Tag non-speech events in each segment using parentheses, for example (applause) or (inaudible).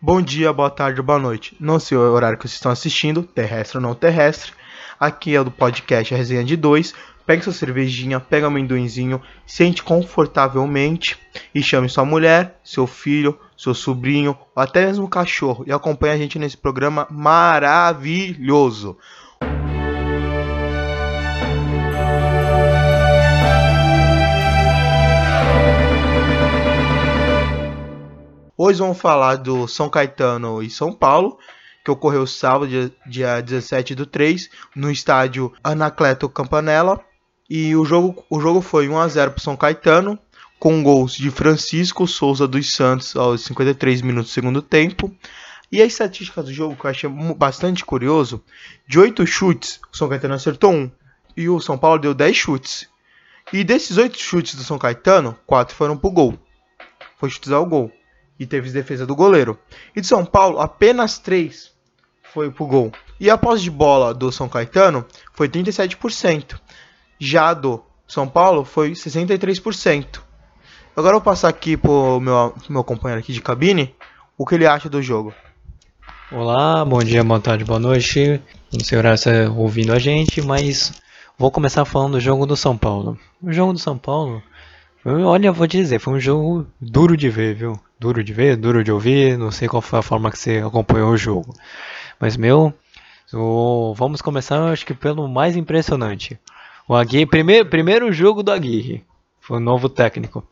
Bom dia, boa tarde, boa noite. Não sei o horário que vocês estão assistindo, terrestre ou não terrestre. Aqui é do podcast Resenha de 2. Pegue sua cervejinha, pega um amendoinzinho, sente confortavelmente e chame sua mulher, seu filho, seu sobrinho ou até mesmo o cachorro e acompanhe a gente nesse programa maravilhoso. Hoje vamos falar do São Caetano e São Paulo, que ocorreu sábado, dia, dia 17 do 3, no estádio Anacleto Campanella. E o jogo, o jogo foi 1 a 0 para São Caetano, com gols de Francisco Souza dos Santos aos 53 minutos do segundo tempo. E a estatística do jogo que eu achei bastante curioso, de 8 chutes, o São Caetano acertou um e o São Paulo deu 10 chutes. E desses 8 chutes do São Caetano, 4 foram pro gol. Foi chutes ao gol e teve defesa do goleiro. E de São Paulo, apenas 3 foi pro gol. E a posse de bola do São Caetano foi 37%. Já do São Paulo foi 63%. Agora eu vou passar aqui pro meu, meu companheiro aqui de cabine o que ele acha do jogo. Olá, bom dia, boa tarde, boa noite. Não sei o horário você está ouvindo a gente, mas vou começar falando do jogo do São Paulo. O jogo do São Paulo, olha, vou dizer, foi um jogo duro de ver, viu? duro de ver, duro de ouvir, não sei qual foi a forma que você acompanhou o jogo. Mas meu, o, vamos começar acho que pelo mais impressionante. O Aguirre, primeiro, primeiro jogo do Aguirre, foi o novo técnico.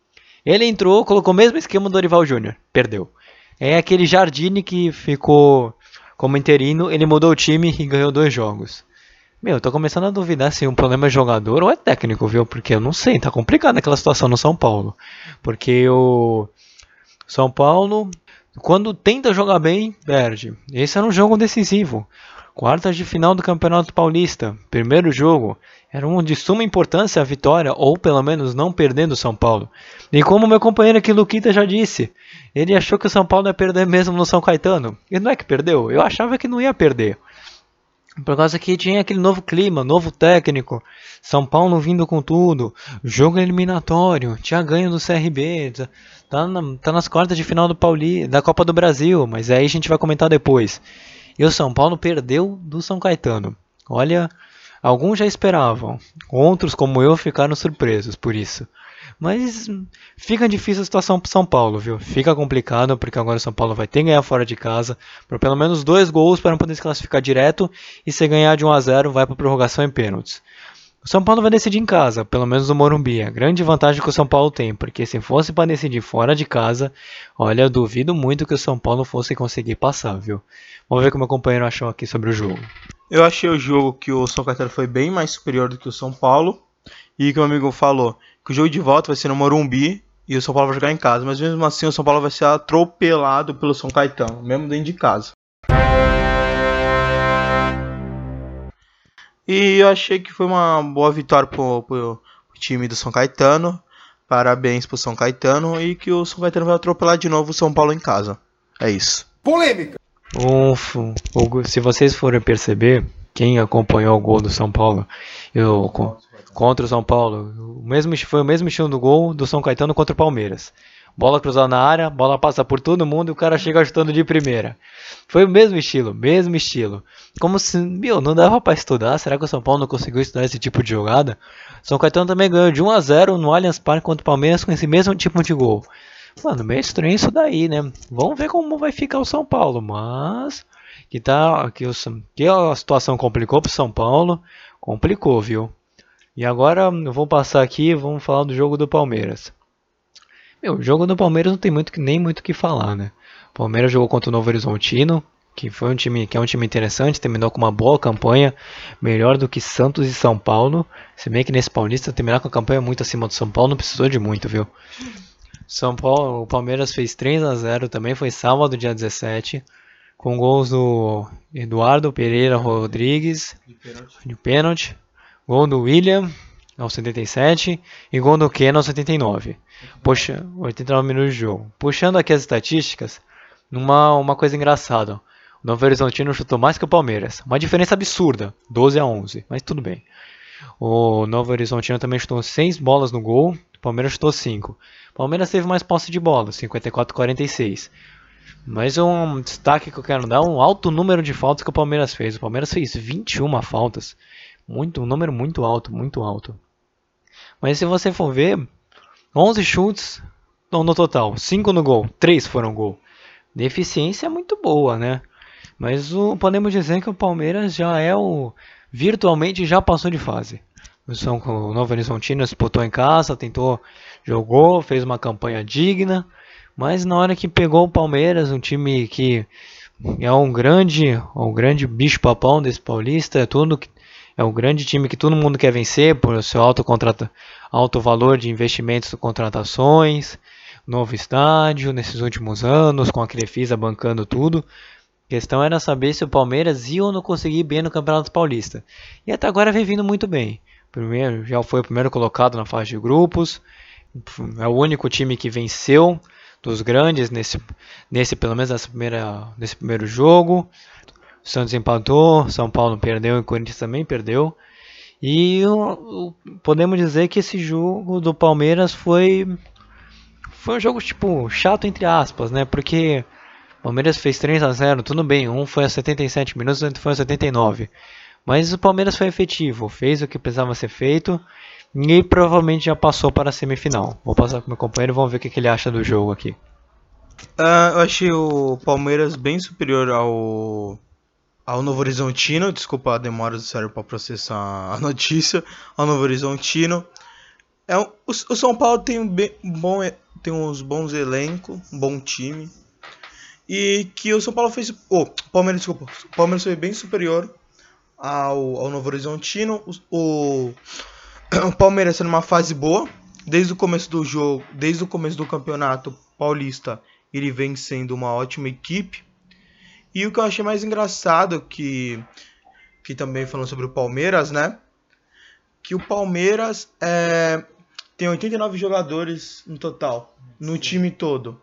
Ele entrou, colocou o mesmo esquema do Dorival Júnior, perdeu. É aquele Jardine que ficou como interino, ele mudou o time e ganhou dois jogos. Meu, tô começando a duvidar se um problema é jogador ou é técnico, viu? Porque eu não sei, tá complicado aquela situação no São Paulo. Porque o são Paulo, quando tenta jogar bem, perde. Esse era um jogo decisivo. Quartas de final do Campeonato Paulista, primeiro jogo, era um de suma importância a vitória, ou pelo menos não perdendo o São Paulo. E como meu companheiro aqui, Luquita, já disse, ele achou que o São Paulo ia perder mesmo no São Caetano. E não é que perdeu, eu achava que não ia perder. Por causa que tinha aquele novo clima, novo técnico, São Paulo vindo com tudo, jogo eliminatório, tinha ganho do CRB, Tá, na, tá nas quartas de final do Pauli, da Copa do Brasil, mas aí a gente vai comentar depois. E o São Paulo perdeu do São Caetano. Olha, alguns já esperavam, outros como eu ficaram surpresos por isso. Mas fica difícil a situação para São Paulo, viu? Fica complicado porque agora o São Paulo vai ter que ganhar fora de casa por pelo menos dois gols para não poder se classificar direto e se ganhar de 1 a 0 vai para prorrogação em pênaltis. O São Paulo vai decidir em casa, pelo menos no Morumbi. A grande vantagem que o São Paulo tem, porque se fosse para decidir fora de casa, olha, eu duvido muito que o São Paulo fosse conseguir passar, viu? Vamos ver o que meu companheiro achou aqui sobre o jogo. Eu achei o jogo que o São Caetano foi bem mais superior do que o São Paulo. E que o meu amigo falou que o jogo de volta vai ser no Morumbi e o São Paulo vai jogar em casa. Mas mesmo assim o São Paulo vai ser atropelado pelo São Caetano, mesmo dentro de casa. E eu achei que foi uma boa vitória pro, pro, pro time do São Caetano. Parabéns pro São Caetano e que o São Caetano vai atropelar de novo o São Paulo em casa. É isso. Polêmica! Ufo. Se vocês forem perceber, quem acompanhou o gol do São Paulo, eu, contra o São Paulo, o mesmo, foi o mesmo estilo do gol do São Caetano contra o Palmeiras. Bola cruzada na área, bola passa por todo mundo e o cara chega chutando de primeira. Foi o mesmo estilo, mesmo estilo. Como se, meu, não dava para estudar. Será que o São Paulo não conseguiu estudar esse tipo de jogada? São Caetano também ganhou de 1 a 0 no Allianz Parque contra o Palmeiras com esse mesmo tipo de gol. Mano, meio estranho isso daí, né? Vamos ver como vai ficar o São Paulo, mas que tá que, o, que a situação complicou pro São Paulo, complicou, viu? E agora eu vou passar aqui, vamos falar do jogo do Palmeiras. Meu, o jogo do Palmeiras não tem muito nem muito o que falar, né? O Palmeiras jogou contra o Novo Horizontino, que foi um time que é um time interessante, terminou com uma boa campanha, melhor do que Santos e São Paulo. Se bem que nesse Paulista terminar com a campanha muito acima do São Paulo não precisou de muito, viu? São Paulo, o Palmeiras fez 3 a 0 também, foi sábado, dia 17, com gols do Eduardo Pereira Rodrigues de pênalti, gol do William aos 77 e gol do Ken aos 79. Puxa, 89 minutos de jogo. Puxando aqui as estatísticas, uma, uma coisa engraçada. O Novo Horizontino chutou mais que o Palmeiras. Uma diferença absurda, 12 a 11, mas tudo bem. O Novo Horizontino também chutou 6 bolas no gol, o Palmeiras chutou 5. O Palmeiras teve mais posse de bola, 54 a 46. Mas um destaque que eu quero dar é um alto número de faltas que o Palmeiras fez. O Palmeiras fez 21 faltas. Muito, um número muito alto, muito alto. Mas se você for ver, 11 chutes no total, 5 no gol, 3 foram gol. Deficiência muito boa, né? Mas o, podemos dizer que o Palmeiras já é o. virtualmente já passou de fase. O, São, o Novo Horizontino disputou em casa, tentou, jogou, fez uma campanha digna. Mas na hora que pegou o Palmeiras, um time que é um grande, um grande bicho papão desse paulista, é tudo é um grande time que todo mundo quer vencer por seu alto alto valor de investimentos e contratações, novo estádio nesses últimos anos, com a Crefisa bancando tudo. A questão era saber se o Palmeiras ia ou não conseguir bem no Campeonato Paulista. E até agora vem vindo muito bem. Primeiro, já foi o primeiro colocado na fase de grupos. É o único time que venceu dos grandes nesse, nesse pelo menos nessa primeira, nesse primeiro jogo. Santos empatou, São Paulo perdeu e Corinthians também perdeu. E podemos dizer que esse jogo do Palmeiras foi foi um jogo tipo chato entre aspas, né? Porque o Palmeiras fez 3 a 0, tudo bem, um foi a 77 minutos, outro foi a 79. Mas o Palmeiras foi efetivo, fez o que precisava ser feito e provavelmente já passou para a semifinal. Vou passar com meu companheiro vamos ver o que, que ele acha do jogo aqui. Uh, eu achei o Palmeiras bem superior ao, ao Novo Horizontino. Desculpa a demora do sério para processar a (laughs) notícia. Ao Novo Horizontino. É, o, o São Paulo tem, um bem, bom, tem uns bons elencos, um bom time. E que o São Paulo fez. Oh, Palmeiras, desculpa. O Palmeiras foi bem superior ao, ao Novo Horizontino. O, o (coughs) o Palmeiras numa fase boa, desde o começo do jogo, desde o começo do campeonato paulista, ele vem sendo uma ótima equipe. E o que eu achei mais engraçado que que também falando sobre o Palmeiras, né? Que o Palmeiras é, tem 89 jogadores no total, no time todo.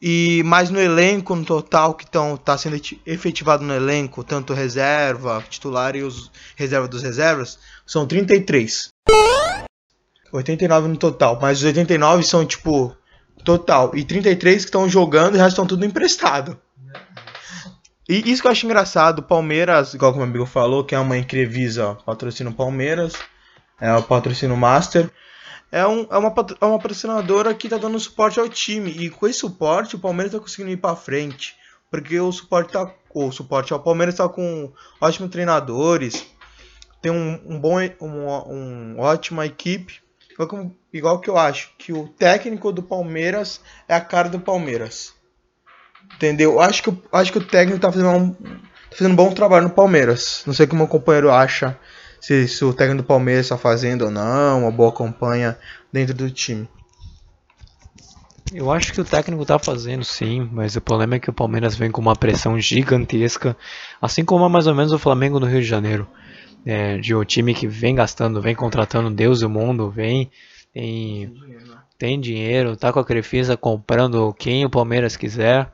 E mais no elenco no total que estão tá sendo efetivado no elenco, tanto reserva, titular e os reserva dos reservas, são 33. 89 no total, mas os 89 são tipo total e 33 que estão jogando e o resto estão tudo emprestado. E isso que eu acho engraçado, Palmeiras, igual como o amigo falou, que é uma Increvisa, patrocina Palmeiras, é o patrocínio Master. É, um, é, uma, é uma patrocinadora que está dando suporte ao time. E com esse suporte, o Palmeiras está conseguindo ir para frente. Porque o suporte, tá, o suporte ao Palmeiras está com ótimos treinadores, tem um, um bom, um, um ótima equipe. Igual, igual que eu acho que o técnico do Palmeiras é a cara do Palmeiras. Entendeu? Acho que, acho que o técnico tá fazendo um, tá fazendo um bom trabalho no Palmeiras. Não sei o que o meu companheiro acha. Se, se o técnico do Palmeiras está fazendo ou não, uma boa campanha dentro do time. Eu acho que o técnico tá fazendo sim, mas o problema é que o Palmeiras vem com uma pressão gigantesca, assim como é mais ou menos o Flamengo no Rio de Janeiro é, de um time que vem gastando, vem contratando Deus e o mundo, vem tem, dinheiro, né? tem dinheiro, tá com a Crefisa comprando quem o Palmeiras quiser.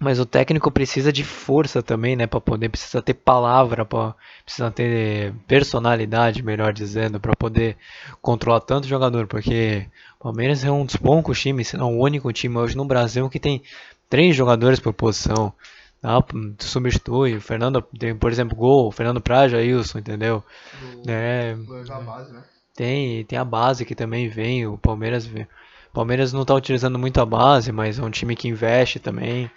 Mas o técnico precisa de força também, né, para poder precisa ter palavra, pra, precisa ter personalidade, melhor dizendo, para poder controlar tanto jogador, porque o Palmeiras é um dos poucos times, se não o único time hoje no Brasil que tem três jogadores por posição. Ah, substitui. O Fernando tem, por exemplo, gol. O Fernando Praja, Wilson, entendeu? é, base, né? Tem, tem a base que também vem. O Palmeiras, o Palmeiras não está utilizando muito a base, mas é um time que investe também.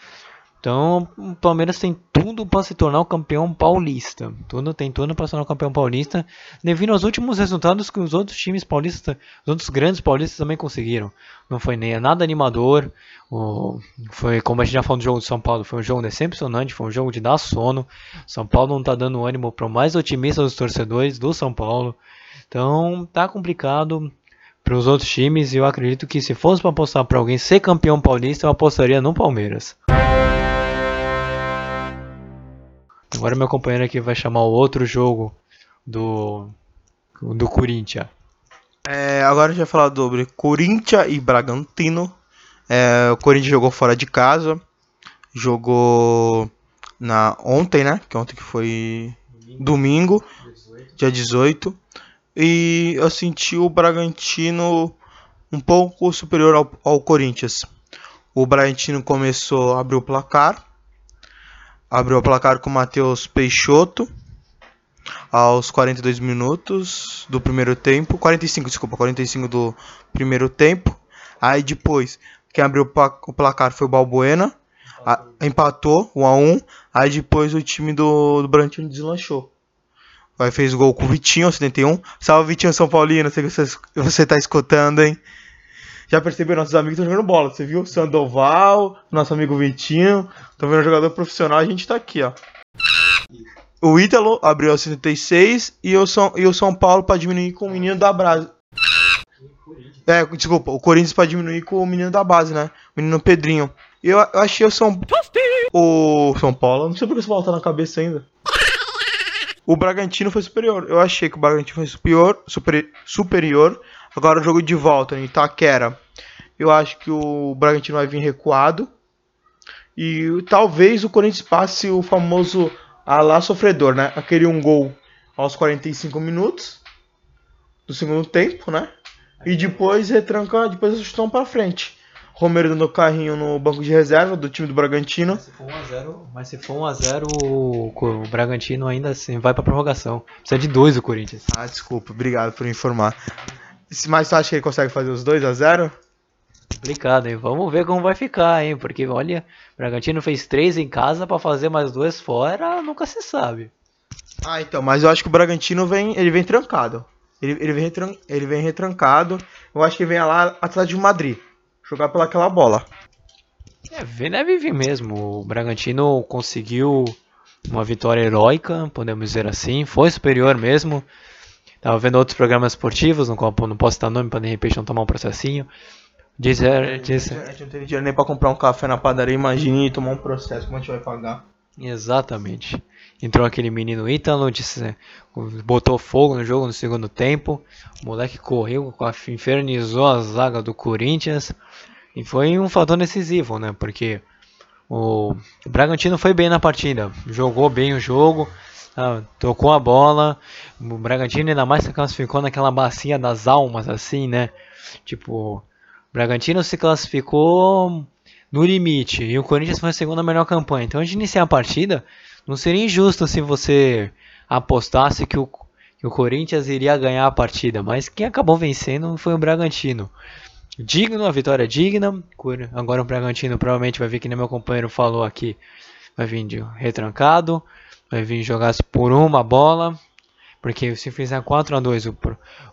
Então, o Palmeiras tem tudo para se tornar o campeão paulista. Tudo tem tudo para se tornar o campeão paulista, devido aos últimos resultados que os outros times paulistas, os outros grandes paulistas também conseguiram. Não foi nem nada animador. O, foi como a gente já falou do jogo de São Paulo, foi um jogo decepcionante, foi um jogo de dar sono. São Paulo não está dando ânimo para o mais otimista dos torcedores do São Paulo. Então, tá complicado para os outros times e eu acredito que se fosse para apostar para alguém ser campeão paulista, eu apostaria no Palmeiras. Agora meu companheiro aqui vai chamar o outro jogo do do Corinthians. É, agora a gente vai falar sobre Corinthians e Bragantino. É, o Corinthians jogou fora de casa, jogou na ontem, né? Que ontem que foi domingo, 18. dia 18. E eu senti o Bragantino um pouco superior ao, ao Corinthians. o Bragantino começou a abrir o placar. Abriu o placar com o Matheus Peixoto aos 42 minutos do primeiro tempo. 45, desculpa, 45 do primeiro tempo. Aí depois, quem abriu o placar foi o Balbuena. Empatou 1 a 1 Aí depois o time do, do Bragantino deslanchou. Aí fez gol com o Vitinho, 71. Salve Vitinho São Paulino, sei que você, você tá escutando, hein? Já percebeu, nossos amigos estão jogando bola, você viu? Sandoval, nosso amigo Vitinho. Tô vendo jogador profissional, a gente tá aqui, ó. O Ítalo abriu aos 76 e o São, e o São Paulo para diminuir com o menino da base. É, desculpa, o Corinthians para diminuir com o menino da base, né? O menino Pedrinho. Eu, eu achei o São o São Paulo, não sei porque o São Paulo tá na cabeça ainda. O Bragantino foi superior. Eu achei que o Bragantino foi superior, super, superior. Agora o jogo de volta em Itaquera. Eu acho que o Bragantino vai vir recuado. E talvez o Corinthians passe o famoso a lá sofredor, né? Aquele um gol aos 45 minutos do segundo tempo, né? E depois retranca, depois eles estão para frente. Romero dando carrinho no banco de reserva do time do Bragantino. Mas se for 1x0, mas se for 1x0 o, o Bragantino ainda assim vai pra prorrogação. Precisa de dois o Corinthians. Ah, desculpa, obrigado por informar. Mas você acha que ele consegue fazer os 2x0? Complicado, hein? Vamos ver como vai ficar, hein? Porque olha, o Bragantino fez três em casa para fazer mais duas fora, nunca se sabe. Ah, então, mas eu acho que o Bragantino vem, ele vem trancado. Ele, ele, vem, ele vem retrancado. Eu acho que vem lá atrás de Madrid jogar pelaquela bola. É, deve vir mesmo. O Bragantino conseguiu uma vitória heróica, podemos dizer assim. Foi superior mesmo. Tava vendo outros programas esportivos, no qual não posso dar nome para de repente não tomar um processinho. Dizer, dizer... A gente não tem dinheiro nem para comprar um café na padaria, imagine tomar um processo, como a gente vai pagar? Exatamente. Entrou aquele menino Ítalo, disse, botou fogo no jogo no segundo tempo. O moleque correu, infernizou a zaga do Corinthians. E foi um fator decisivo, né? Porque o, Bragantino foi bem na partida, jogou bem o jogo, ah, tocou a bola. O Bragantino ainda mais se classificou naquela bacia das almas, assim, né? Tipo, o Bragantino se classificou no limite e o Corinthians foi a segunda melhor campanha. Então, antes de iniciar a partida, não seria injusto se você apostasse que o, que o Corinthians iria ganhar a partida, mas quem acabou vencendo foi o Bragantino. Digno, a vitória digna. Agora o Bragantino provavelmente vai vir, que nem meu companheiro falou aqui, vai vir de retrancado, vir jogar por uma bola. Porque se fizer 4 a 2 o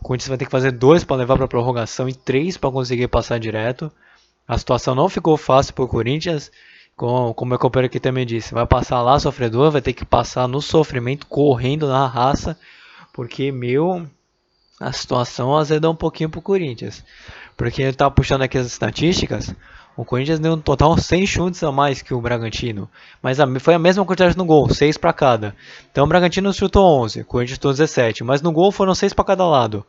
Corinthians vai ter que fazer 2 para levar para prorrogação e 3 para conseguir passar direto. A situação não ficou fácil para o Corinthians. Como, como meu companheiro aqui também disse, vai passar lá sofredor, vai ter que passar no sofrimento, correndo na raça. Porque, meu, a situação azedou um pouquinho pro Corinthians. Porque ele tá puxando aqui as estatísticas. O Corinthians deu um total (laughs) 100 chutes a mais que o Bragantino. Mas foi a mesma quantidade no gol, 6 para cada. Então o Bragantino chutou 11, o Corinthians chutou 17. Mas no gol foram 6 para cada lado.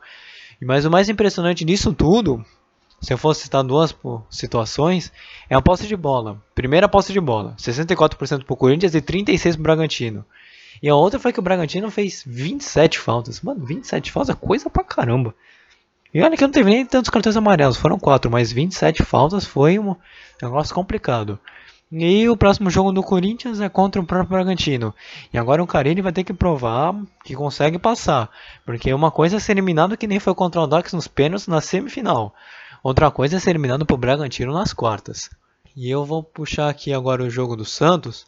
Mas o mais impressionante disso tudo, se eu fosse citar duas situações, é a posse de bola. Primeira posse de bola, 64% pro Corinthians e 36% pro Bragantino. E a outra foi que o Bragantino fez 27 faltas. Mano, 27 faltas é coisa pra caramba. E olha que não teve nem tantos cartões amarelos, foram 4, mas 27 faltas foi um negócio complicado. E o próximo jogo do Corinthians é contra o próprio Bragantino. E agora o Carilli vai ter que provar que consegue passar. Porque uma coisa é ser eliminado que nem foi contra o Dax nos pênaltis na semifinal. Outra coisa é ser eliminado por Bragantino nas quartas. E eu vou puxar aqui agora o jogo do Santos.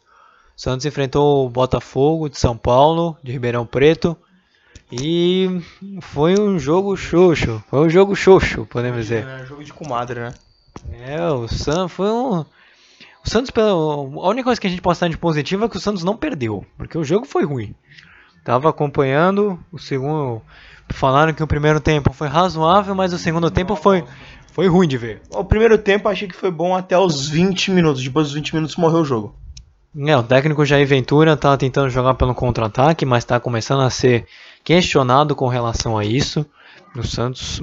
Santos enfrentou o Botafogo de São Paulo, de Ribeirão Preto. E foi um jogo xoxo. Foi um jogo xoxo, podemos dizer. É, jogo de comadre, né? É, o Santos foi um. O Santos, a única coisa que a gente pode estar de positivo é que o Santos não perdeu, porque o jogo foi ruim. Tava acompanhando o segundo. Falaram que o primeiro tempo foi razoável, mas o segundo tempo foi, foi ruim de ver. O primeiro tempo achei que foi bom até os 20 minutos. Depois dos 20 minutos morreu o jogo. É, o técnico Jair Ventura tá tentando jogar pelo contra-ataque, mas está começando a ser questionado com relação a isso. O Santos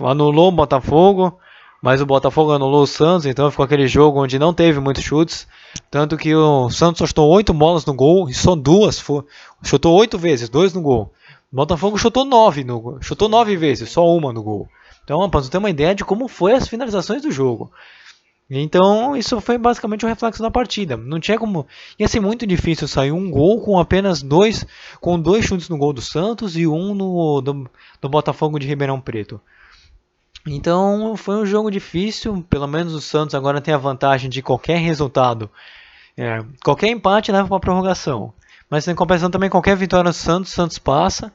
anulou o Botafogo, mas o Botafogo anulou o Santos, então ficou aquele jogo onde não teve muitos chutes. Tanto que o Santos chutou 8 bolas no gol e só duas. Foi, chutou 8 vezes, 2 no gol. O Botafogo chutou 9 no. Chutou 9 vezes, só uma no gol. Então, para você ter uma ideia de como foi as finalizações do jogo. Então, isso foi basicamente o um reflexo da partida. Não tinha como. Ia ser muito difícil sair um gol com apenas dois. Com dois chutes no gol do Santos e um no do, do Botafogo de Ribeirão Preto. Então foi um jogo difícil. Pelo menos o Santos agora tem a vantagem de qualquer resultado. É, qualquer empate leva para prorrogação. Mas em compensação também qualquer vitória do Santos, Santos passa.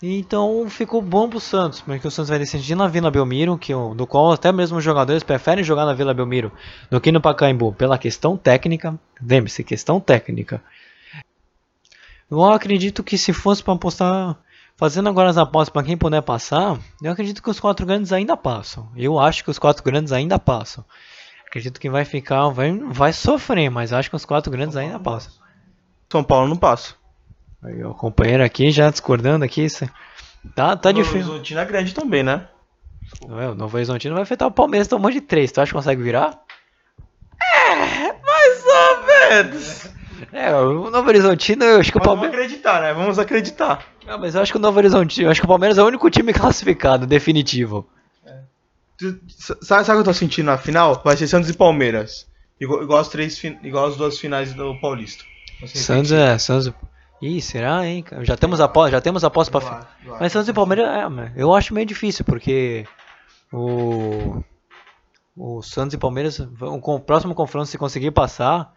Então ficou bom pro Santos, porque o Santos vai decidir na Vila Belmiro, que do qual até mesmo os jogadores preferem jogar na Vila Belmiro do que no Pacaembu, pela questão técnica. Lembre-se, questão técnica. Eu acredito que se fosse para apostar, fazendo agora as apostas para quem puder passar, eu acredito que os quatro grandes ainda passam. Eu acho que os quatro grandes ainda passam. Acredito que vai ficar, vai, vai sofrer, mas acho que os quatro grandes ainda passam. São Paulo não passa. Aí, o companheiro aqui já discordando aqui. Tá, tá difícil. O Novo Horizontino é grande também, né? Não, o Novo Horizontino vai afetar o Palmeiras tomou de 3. Tu acha que consegue virar? É, mais ou menos. É, o Novo Horizontino, eu acho que o Palmeiras. Vamos acreditar, né? Vamos acreditar. Não, ah, mas eu acho que o Novo Horizontino, eu acho que o Palmeiras é o único time (laughs) classificado, definitivo. É. Sabe, sabe o que eu tô sentindo na final? Vai ser Santos e Palmeiras. Igual, igual, as, três, igual as duas finais do Paulista. Santos é, Santos. Ih, será, hein? Já temos aposta, já temos aposta para. Mas Santos e Palmeiras, é, eu acho meio difícil porque o o Santos e Palmeiras, o próximo confronto se conseguir passar,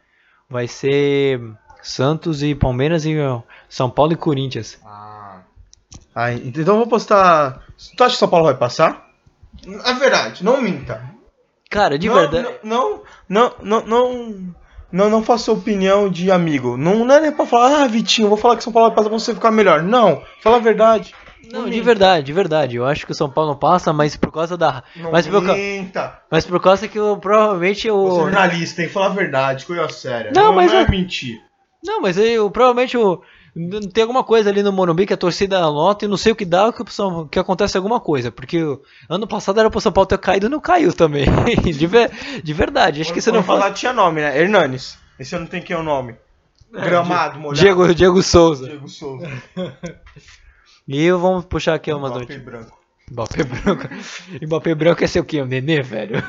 vai ser Santos e Palmeiras e São Paulo e Corinthians. Ah. ah então eu vou postar. Tu acha que São Paulo vai passar? É verdade, não minta. Cara, de não, verdade. Não, não, não, não, não, não faça opinião de amigo. Não, não é nem pra falar, ah, Vitinho, vou falar que São Paulo vai passar pra você ficar melhor. Não, fala a verdade. Não, de verdade, de verdade. Eu acho que o São Paulo não passa, mas por causa da. Não mas, por, mas por causa que eu, provavelmente o. O jornalista tem que falar a verdade, coisa séria. Não, não mas. Não é, é mentir. Não, mas eu provavelmente o. Tem alguma coisa ali no Morumbi que a torcida nota e não sei o que dá que, que acontece alguma coisa. Porque ano passado era pro São Paulo ter caído e não caiu também. (laughs) de, ver, de verdade. Acho que você não falar faz... tinha nome, né? Hernanes. Esse ano tem quem é o nome? É, Gramado, molhado. Diego, Diego Souza. Diego Souza. e vamos puxar aqui uma Mbappé branco. Mbappé branco. Mbappé branco é ser o quê? O Nenê, velho?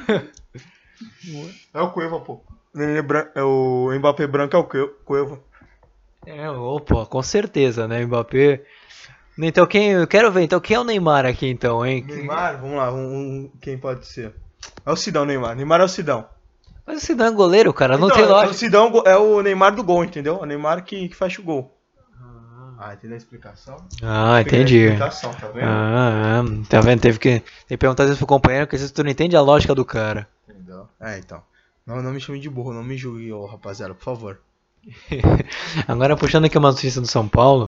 É o Cueva, pô. O, Nenê branco, é o Mbappé branco é o Cueva. É, opa, com certeza, né? Mbappé. Então quem. Eu quero ver, então quem é o Neymar aqui então, hein? Neymar, vamos lá, um, um, quem pode ser? É o Sidão, Neymar. Neymar é o Sidão. Mas o Sidão é goleiro, cara, não então, tem lógica. O Sidão é o Neymar do gol, entendeu? O Neymar que, que faz o gol. Ah, entendeu a explicação? Ah, entendi. explicação, tá vendo? Ah, é. tá vendo? Teve que, teve que perguntar isso pro companheiro, porque se tu não entende a lógica do cara. Entendeu? É, então. Não, não me chame de burro, não me julgue, ô rapaziada, por favor. (laughs) Agora puxando aqui uma notícia do São Paulo.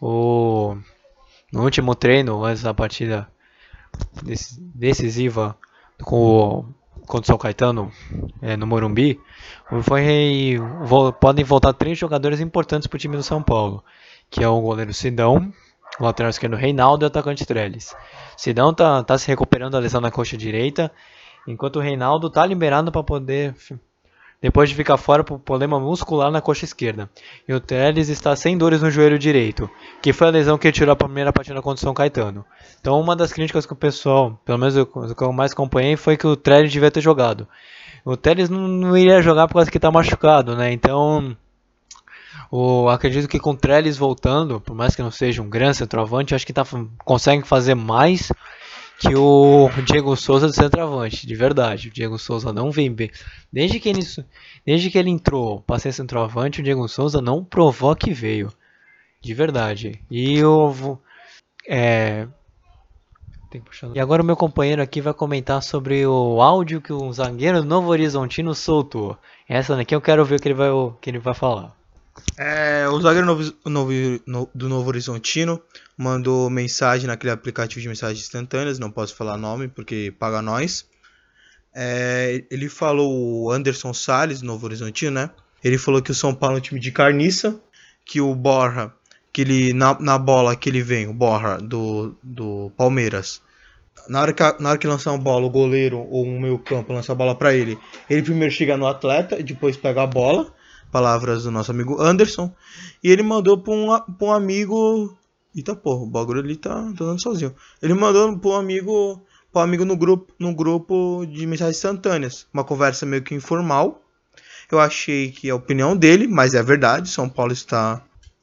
O no último treino, antes da partida decisiva com o, contra o São Caetano é, no Morumbi, foi, podem voltar três jogadores importantes para o time do São Paulo, que é o goleiro Sidão, o lateral esquerdo Reinaldo e o atacante Trellis. Sidão tá, tá se recuperando da lesão na coxa direita enquanto o Reinaldo está liberado para poder depois de ficar fora por problema muscular na coxa esquerda. E o Teles está sem dores no joelho direito, que foi a lesão que tirou a primeira partida contra o São Caetano. Então uma das críticas que o pessoal, pelo menos o que eu mais acompanhei, foi que o Teles devia ter jogado. O Teles não, não iria jogar por causa que está machucado, né? Então o, acredito que com o Trellis voltando, por mais que não seja um grande centroavante, acho que tá, consegue fazer mais que o Diego Souza de centroavante, de verdade. O Diego Souza não vem bem. Desde que ele, desde que ele entrou para ser centroavante, o Diego Souza não provou que veio. De verdade. E eu é, e agora o meu companheiro aqui vai comentar sobre o áudio que o zagueiro do Novo Horizontino soltou. Essa daqui eu quero ver o que ele vai, o que ele vai falar. É, o zagueiro novo, novo, no, do Novo Horizontino mandou mensagem naquele aplicativo de mensagens instantâneas, não posso falar nome porque paga nós. É, ele falou o Anderson Salles, Novo Horizontino, né? Ele falou que o São Paulo é um time de carniça, que o Borra, que ele na, na bola que ele vem, o Borra do, do Palmeiras. Na hora, que, na hora que lançar uma bola, o goleiro ou o meio campo lança a bola para ele, ele primeiro chega no atleta e depois pega a bola palavras do nosso amigo Anderson, e ele mandou para um, um amigo Eita porra, o bagulho ali tá, tá dando sozinho. Ele mandou pro amigo, pro amigo no grupo, no grupo de mensagens instantâneas. Uma conversa meio que informal. Eu achei que é a opinião dele, mas é verdade. São Paulo está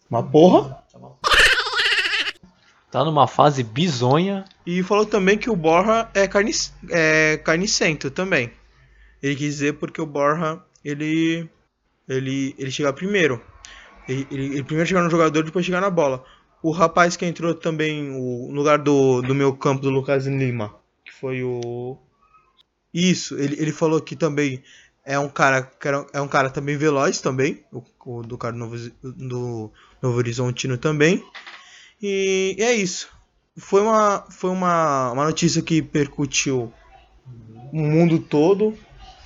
uma porra. (laughs) Tá numa fase bizonha. E falou também que o Borja é, carni, é carnicento também. Ele quis dizer porque o Borja, ele, ele, ele chega primeiro. Ele, ele, ele primeiro chega no jogador, depois chega na bola. O rapaz que entrou também o, no lugar do, do meu campo, do Lucas Lima, que foi o... Isso, ele, ele falou que também é um cara é um cara também veloz também, o, o do cara do Novo, do Novo Horizontino também. E, e, é isso. Foi uma foi uma, uma notícia que percutiu o mundo todo,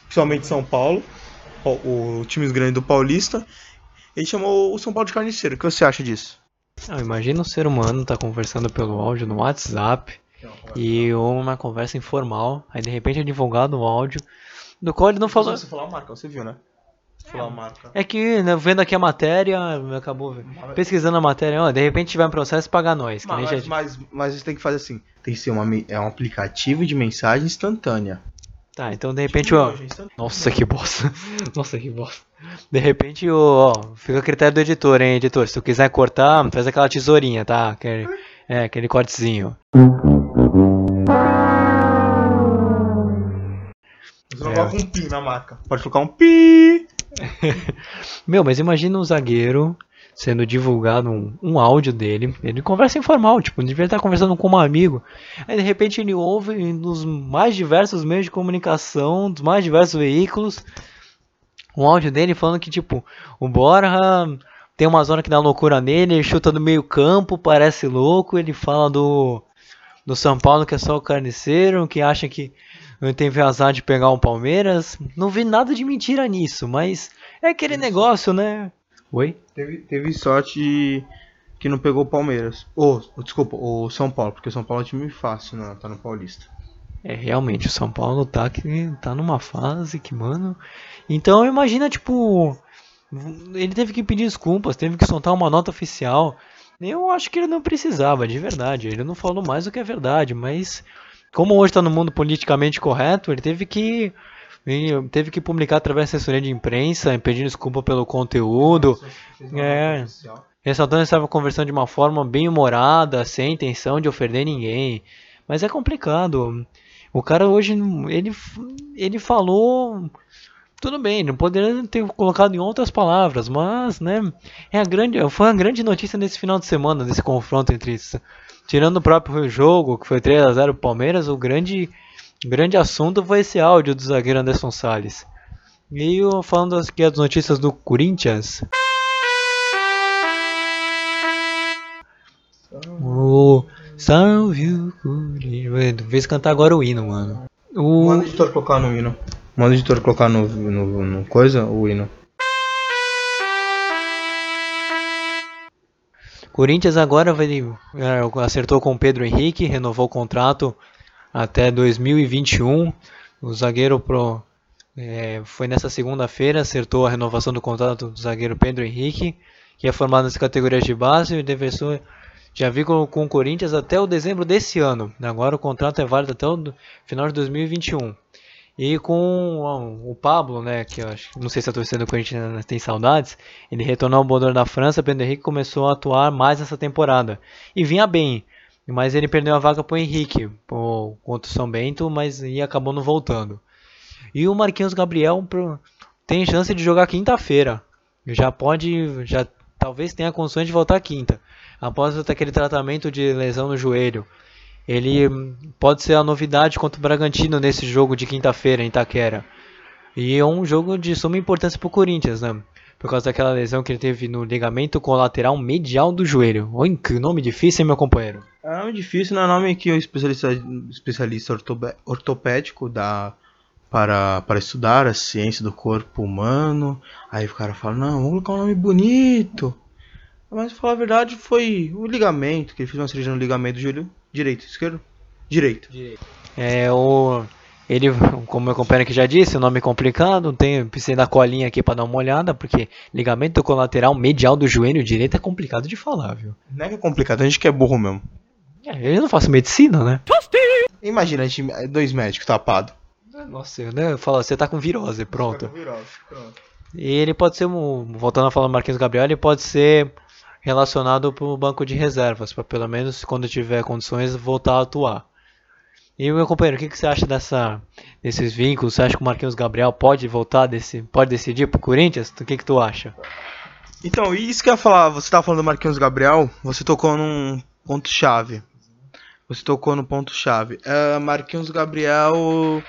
principalmente São Paulo, o, times grandes do Paulista. Ele chamou o São Paulo de carniceiro. O que você acha disso? Não, imagina um ser humano tá conversando pelo áudio no WhatsApp e uma conversa informal, aí de repente é divulgado o áudio do qual ele não falou. Você falou a marca, você viu, né? Marca. É que, né, vendo aqui a matéria, acabou pesquisando a matéria, ó, de repente tiver um processo pagar nós. Mas, mas, mas, mas você tem que fazer assim: tem que ser uma, é um aplicativo de mensagem instantânea. Tá, então de repente, ó. Nossa, que bosta. (laughs) Nossa, que bosta. De repente, ó, fica a critério do editor, hein, editor. Se tu quiser cortar, faz aquela tesourinha, tá? Aquele, é, aquele cortezinho. Você não é. coloca um pi na marca. Pode colocar um pi. (laughs) Meu, mas imagina um zagueiro sendo divulgado um, um áudio dele. Ele conversa informal, tipo, ele devia estar conversando com um amigo. Aí de repente ele ouve nos mais diversos meios de comunicação, dos mais diversos veículos, um áudio dele falando que, tipo, o Borja tem uma zona que dá loucura nele, ele chuta do meio campo, parece louco, ele fala do, do São Paulo que é só o carniceiro, que acha que teve azar de pegar o Palmeiras. Não vi nada de mentira nisso, mas é aquele negócio, né? Oi? Teve, teve sorte que não pegou o Palmeiras. Ou, oh, desculpa, o São Paulo, porque o São Paulo é um time fácil, né? Tá no Paulista. É, realmente, o São Paulo tá, que, tá numa fase que, mano. Então imagina, tipo. Ele teve que pedir desculpas, teve que soltar uma nota oficial. Eu acho que ele não precisava, de verdade. Ele não falou mais do que é verdade, mas como hoje está no mundo politicamente correto, ele teve que ele teve que publicar através da assessoria de imprensa, pedindo desculpa pelo conteúdo. É, ressaltando estava conversando de uma forma bem humorada, sem intenção de ofender ninguém. Mas é complicado. O cara hoje, ele, ele falou tudo bem, não poderia ter colocado em outras palavras, mas, né, é a grande, foi a grande notícia nesse final de semana, desse confronto entre tirando o próprio jogo, que foi 3 a 0 Palmeiras, o grande grande assunto foi esse áudio do zagueiro Anderson Salles. E eu, falando aqui as notícias do Corinthians. O Salve o Corinthians. Vez cantar agora o hino, mano. O... Manda o editor colocar no hino. Manda o editor colocar no, no, no coisa o hino. Corinthians agora vai, é, acertou com o Pedro Henrique, renovou o contrato até 2021. O zagueiro pro, é, foi nessa segunda-feira, acertou a renovação do contrato do zagueiro Pedro Henrique, que é formado nas categorias de base e defensor já vi com, o Corinthians até o dezembro desse ano. Agora o contrato é válido até o final de 2021. E com o Pablo, né, que eu acho, não sei se a torcida do Corinthians tem saudades, ele retornou ao Bodor da França, Pedro Henrique começou a atuar mais nessa temporada. E vinha bem, mas ele perdeu a vaga para o Henrique, pro, contra o São Bento, mas e acabou não voltando. E o Marquinhos Gabriel pro, tem chance de jogar quinta-feira. Já pode, já talvez tenha condições de voltar quinta após aquele tratamento de lesão no joelho. Ele pode ser a novidade contra o Bragantino nesse jogo de quinta-feira em Itaquera. E é um jogo de suma importância para o Corinthians, né? Por causa daquela lesão que ele teve no ligamento colateral medial do joelho. Oi, que nome difícil, hein, meu companheiro? É nome difícil, não é nome que o especialista, especialista ortopédico dá para, para estudar a ciência do corpo humano. Aí o cara fala, não, vamos colocar um nome bonito. Mas, pra falar a verdade, foi o ligamento, que ele fez uma cirurgia no ligamento do joelho direito, esquerdo? Direito. direito. É, o... Ele, como meu companheiro aqui já disse, o nome é complicado, tem, precisei da colinha aqui para dar uma olhada, porque ligamento colateral medial do joelho direito é complicado de falar, viu? Não é que é complicado, a gente que é burro mesmo. É, eu não faço medicina, né? Imagina a gente, dois médicos tapados. Nossa, né? Fala, você tá com virose, pronto. E ele pode ser, voltando a falar do Marquinhos Gabriel, ele pode ser relacionado para o banco de reservas, para pelo menos quando tiver condições voltar a atuar. E meu companheiro, o que, que você acha dessa, desses vínculos? Você acha que o Marquinhos Gabriel pode voltar, desse, pode decidir pro Corinthians? O que, que tu acha? Então, isso que eu ia falar, você estava falando do Marquinhos Gabriel, você tocou num ponto-chave. Você tocou no ponto-chave. Uh, Marquinhos Gabriel,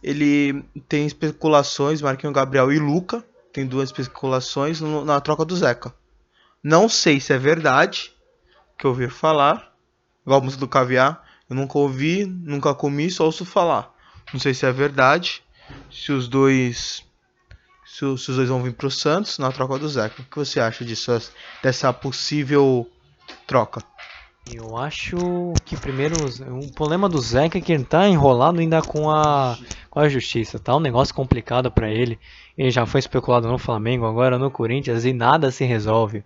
ele tem especulações, Marquinhos Gabriel e Luca, tem duas especulações no, na troca do Zeca. Não sei se é verdade, que eu ouvi falar, igual a música do Caviar, eu nunca ouvi, nunca comi, só ouço falar. Não sei se é verdade, se os dois se, os dois vão vir pro Santos na troca do Zeca. O que você acha disso, dessa possível troca? Eu acho que primeiro o problema do Zeca é que ele tá enrolado ainda com a com a justiça, tá um negócio complicado para ele. Ele já foi especulado no Flamengo, agora no Corinthians e nada se resolve.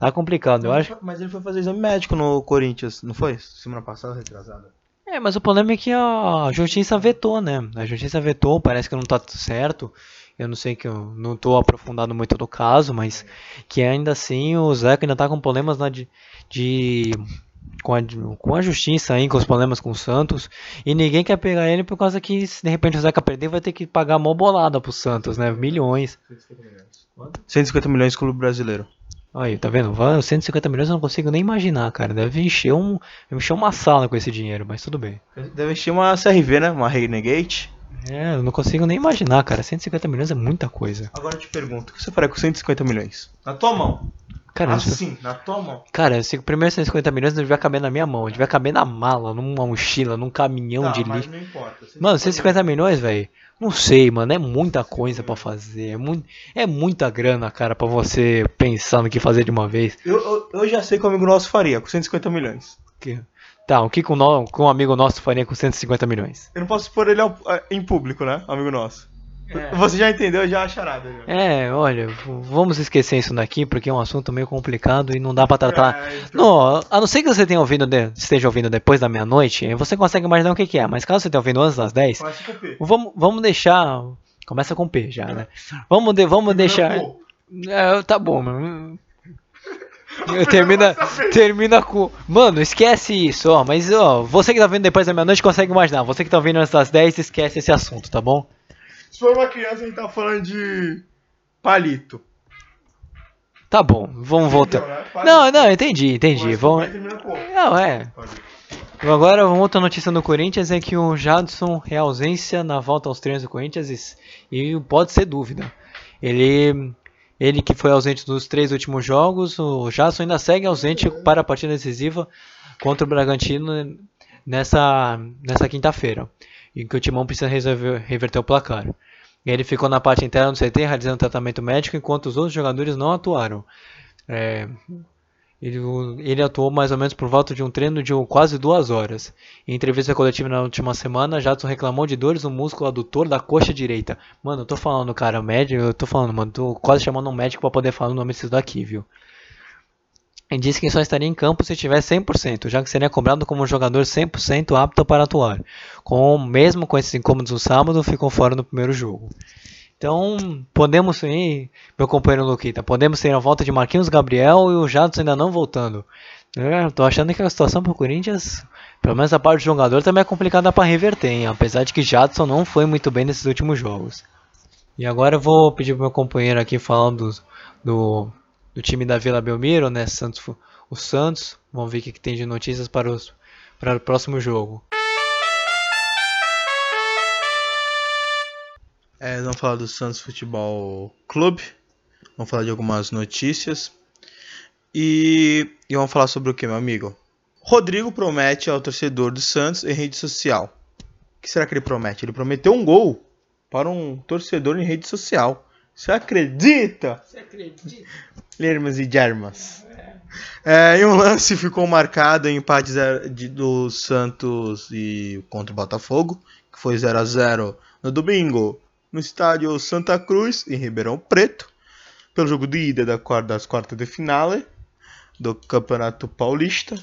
Tá complicado, eu acho. Mas ele foi fazer exame médico no Corinthians, não foi? Semana passada, retrasada. É, mas o problema é que a justiça vetou, né? A justiça vetou, parece que não tá tudo certo. Eu não sei que eu não tô aprofundado muito no caso, mas que ainda assim o Zeca ainda tá com problemas na de, de com a, com a justiça aí, com os problemas com o Santos, e ninguém quer pegar ele por causa que se de repente o Zeca perder vai ter que pagar mó bolada pro Santos, né? Milhões. 150 milhões. 150 milhões clube brasileiro. Aí, tá vendo? 150 milhões eu não consigo nem imaginar, cara. Deve encher, um, encher uma sala com esse dinheiro, mas tudo bem. Deve encher uma CRV, né? Uma Renegade. É, eu não consigo nem imaginar, cara. 150 milhões é muita coisa. Agora eu te pergunto, o que você faria com 150 milhões? Na tua mão. Cara, assim, na tua mão. Cara, se o primeiro 150 milhões não devia caber na minha mão, devia caber na mala, numa mochila, num caminhão tá, de lixo. Não importa. Mano, 150 milhões, velho. Não sei, mano, é muita coisa para fazer. É, mu é muita grana, cara, para você pensar no que fazer de uma vez. Eu, eu, eu já sei que o amigo nosso faria com 150 milhões. Que? Tá, o que, um, no, que um amigo nosso faria com 150 milhões? Eu não posso expor ele ao, em público, né, amigo nosso. É. Você já entendeu já a charada. Já. É, olha, vamos esquecer isso daqui porque é um assunto meio complicado e não dá para tratar. É, então... não, a não ser que você tenha ouvido de, esteja ouvindo depois da meia-noite, você consegue imaginar o que, que, é. Mas caso você tenha ouvido antes das 10, vamos, vamos deixar. Começa com P já, né? Vamos, de, vamos deixar. É, tá bom, mano. Termina, termina com. Mano, esquece isso, ó. Mas, ó, você que tá vendo depois da meia-noite consegue imaginar. Você que tá ouvindo antes das 10, esquece esse assunto, tá bom? Se for uma criança, a gente tá falando de palito. Tá bom, vamos voltar. Né? Não, não, entendi, entendi. Vamos... Não, é. Agora, uma outra notícia do Corinthians é que o Jadson é ausência na volta aos treinos do Corinthians e pode ser dúvida. Ele, ele que foi ausente nos três últimos jogos, o Jadson ainda segue ausente para a partida decisiva contra o Bragantino nessa, nessa quinta-feira em que o Timão precisa resolver, reverter o placar. Ele ficou na parte interna do CT realizando tratamento médico enquanto os outros jogadores não atuaram. É, ele, ele, atuou mais ou menos por volta de um treino de quase duas horas. Em entrevista coletiva na última semana, Jadson reclamou de dores no músculo adutor da coxa direita. Mano, eu tô falando, cara, médico, eu tô falando, mano, tô quase chamando um médico para poder falar o nome disso daqui, viu? Ele disse que só estaria em campo se tiver 100%, já que seria cobrado como um jogador 100% apto para atuar. Com, mesmo com esses incômodos no sábado, ficou fora no primeiro jogo. Então, podemos ir, meu companheiro Luquita, podemos ter a volta de Marquinhos Gabriel e o Jadson ainda não voltando. Tô achando que a situação para o Corinthians, pelo menos a parte do jogador, também é complicada para reverter, hein? apesar de que Jadson não foi muito bem nesses últimos jogos. E agora eu vou pedir para meu companheiro aqui falar do, do do time da Vila Belmiro, né? Santos, o Santos. Vamos ver o que, tem de notícias para, os, para o próximo jogo. É, vamos falar do Santos Futebol Clube. Vamos falar de algumas notícias. E, e vamos falar sobre o que, meu amigo? Rodrigo promete ao torcedor do Santos em rede social. O que será que ele promete? Ele prometeu um gol para um torcedor em rede social. Você acredita? Você acredita? Lermas e Germas. É, em um lance ficou marcado em empate do Santos e contra o Botafogo, que foi 0 a 0 no domingo, no estádio Santa Cruz, em Ribeirão Preto, pelo jogo de ida das quartas de finale do Campeonato Paulista.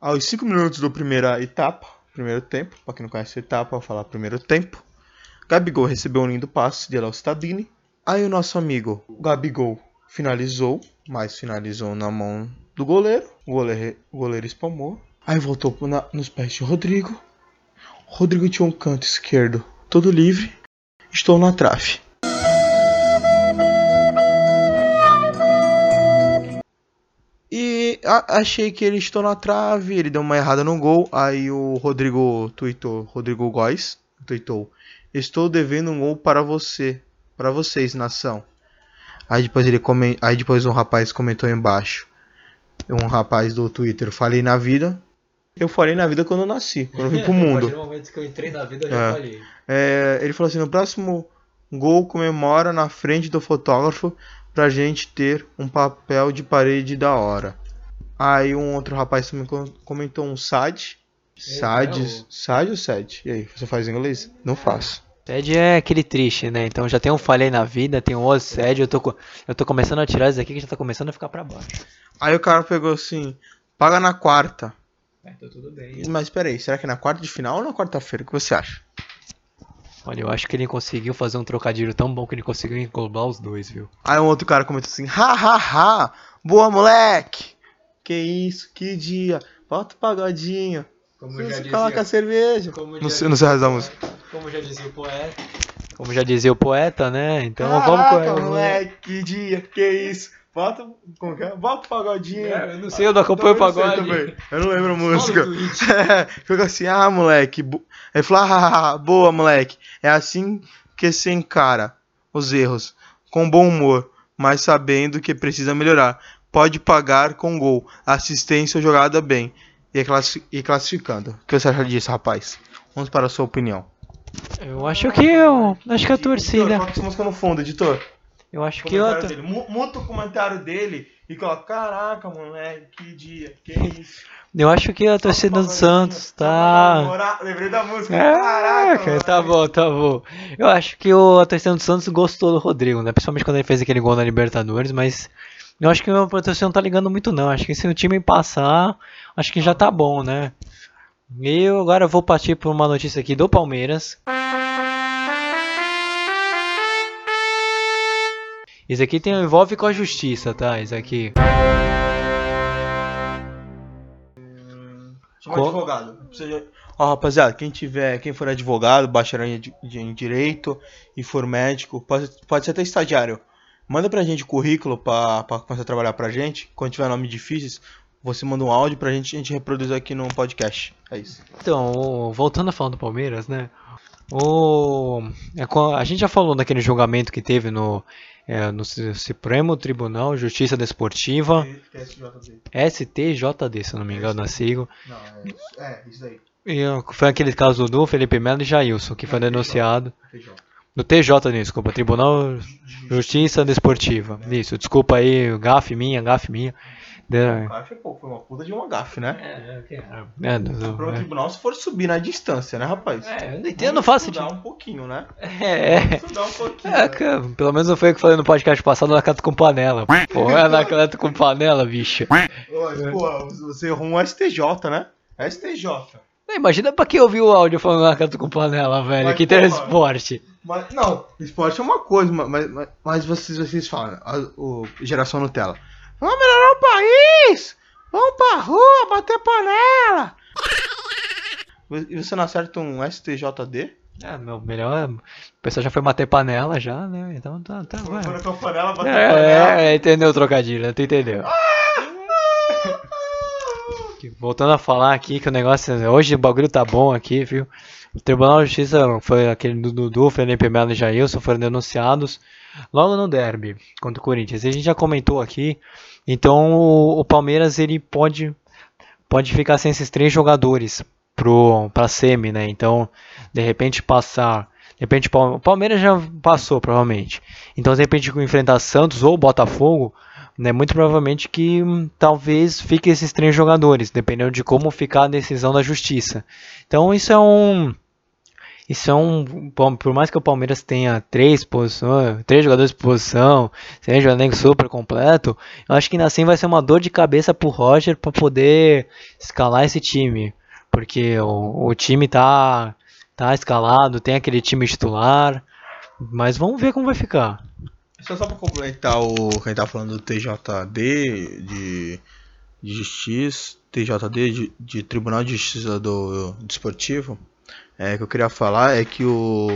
Aos 5 minutos da primeira etapa, primeiro tempo, para quem não conhece a etapa, vou falar primeiro tempo. Gabigol recebeu um lindo passe de Léo Stadini. Aí o nosso amigo Gabigol finalizou, mas finalizou na mão do goleiro. O goleiro, goleiro espalmou. Aí voltou na, nos pés de Rodrigo. Rodrigo tinha um canto esquerdo todo livre. Estou na trave. E a, achei que ele estou na trave, ele deu uma errada no gol. Aí o Rodrigo tweetou, Rodrigo Góes tweetou: Estou devendo um gol para você, para vocês, nação. Aí depois ele come... aí depois um rapaz comentou embaixo. Um rapaz do Twitter, falei na vida. Eu falei na vida quando eu nasci, quando eu vim (laughs) pro mundo. No momento que eu entrei na vida, eu já É. falei. É, ele falou assim: no próximo gol comemora na frente do fotógrafo pra gente ter um papel de parede da hora. Aí um outro rapaz também com- comentou um SAD. SAD, é o- SAD ou SAD? E aí, você faz inglês? Não faço. Ted é aquele triste, né? Então já tem um falhei na vida, tem um outro sede, eu tô, eu tô começando a tirar isso aqui que já tá começando a ficar pra baixo. Aí o cara pegou assim: paga na quarta. É, tá tudo bem. Mas peraí, será que é na quarta de final ou na quarta-feira? O que você acha? Olha, eu acho que ele conseguiu fazer um trocadilho tão bom que ele conseguiu englobar os dois, viu? Aí um outro cara comentou assim: ha ha ha, boa moleque! Que isso, que dia, bota o pagodinho. Como Você coloca a cerveja. como Não sei, não sei a razão da música. Como já dizia o poeta. Como já dizia o poeta, né? Então vamos com Caraca, moleque, que dia, que isso. Bota, como que é? Bota o pagodinho. É, eu não sei, eu não acompanho o pagode. também. Eu não lembro a música. É, (laughs) Fica assim, ah, moleque. bo- Ele falou, ah, ah, boa, moleque. É assim que se encara os erros, com bom humor, mas sabendo que precisa melhorar. Pode pagar com gol, assistência ou jogada bem. E, classi- classificando. O que você acha disso, rapaz? Vamos para a sua opinião. Eu acho que eu. Acho que a torcida. Coloca essa música no fundo, editor. Eu acho que eu. Dele. Mu- Muta o comentário dele e coloca, caraca, moleque, que dia, que isso. Eu acho que a torcida do Santos tá. Lembrei da música. Caraca, Caraca, tá bom, tá bom. Eu acho que o a torcida do Santos gostou do Rodrigo, né? Principalmente quando ele fez aquele gol na Libertadores, mas eu acho que a torcida não tá ligando muito não. Acho que se o time passar, acho que já tá bom, né? E eu agora vou partir por uma notícia aqui do Palmeiras. Isso aqui tem, envolve com a justiça, tá? Isso aqui. Chama advogado. De- Ó, rapaziada, quem tiver, quem for advogado, bacharel em direito e for médico, pode, pode ser até estagiário. Manda pra gente o currículo pra, pra começar a trabalhar pra gente. Quando tiver nome difíceis, você manda um áudio pra gente, a gente reproduz aqui no podcast. É isso. Então, voltando a falar do Palmeiras, né? O, é a gente já falou daquele julgamento que teve no, é, no Su- Supremo Tribunal Justiça Desportiva, STJD, se eu não me engano, na sigla. Não, é, é isso aí. E foi aquele caso do Felipe Melo e Jailson, que foi denunciado. Do TJ, desculpa, Tribunal Justiça Desportiva. Isso, desculpa aí, gafe minha, gafe minha. De- Gafe, pô, foi uma puta de uma gafe, né? É, do- Pro é. tribunal se for subir na distância, né, rapaz? É, eu não entendo, não faço Estudar sentido. um pouquinho, né? É, é. Estudar um pouquinho. É, né? cara, pelo menos não foi o que eu falei no podcast passado, Anacleto com panela. Pô, (laughs) é Anacleto com panela, bicho. Pô, você errou um STJ, né? STJ. Imagina pra quem ouviu o áudio falando Anacleto com panela, velho, Mas, que tem esporte. Mas, não, esporte é uma coisa, mas, mas, mas vocês, vocês falam, a, o Geração Nutella. Vamos melhorar o país! Vamos pra rua, bater panela! (laughs) E você não acerta um STJD? É, meu, melhor. O pessoal já foi bater panela já, né? Então tá, tá, vai. Quando eu panela, bater panela. É, é, entendeu o trocadilho, né? tu entendeu? Que, Voltando a falar aqui que o negócio. Hoje o bagulho tá bom aqui, viu? O Tribunal de Justiça foi aquele do Dudu, Felipe Melo e Jailson foram denunciados logo no derby contra o Corinthians. A gente já comentou aqui. Então o, Palmeiras ele pode pode ficar sem esses três jogadores pro para semi, né? Então, de repente passar, de repente o Palmeiras já passou provavelmente. Então, de repente enfrentar Santos ou Botafogo, né, muito provavelmente que hum, talvez fique esses três jogadores, dependendo de como ficar a decisão da justiça. Então, isso é um isso é um. Por mais que o Palmeiras tenha três posições, três jogadores de posição, seja um elenco super completo, eu acho que ainda assim vai ser uma dor de cabeça pro Roger para poder escalar esse time. Porque o, o time tá, tá escalado, tem aquele time titular. Mas vamos ver como vai ficar. Só, só pra complementar o que a gente tá falando do TJD, de, de Justiça, TJD, de, de Tribunal de Justiça do, Desportivo é, que eu queria falar é que o,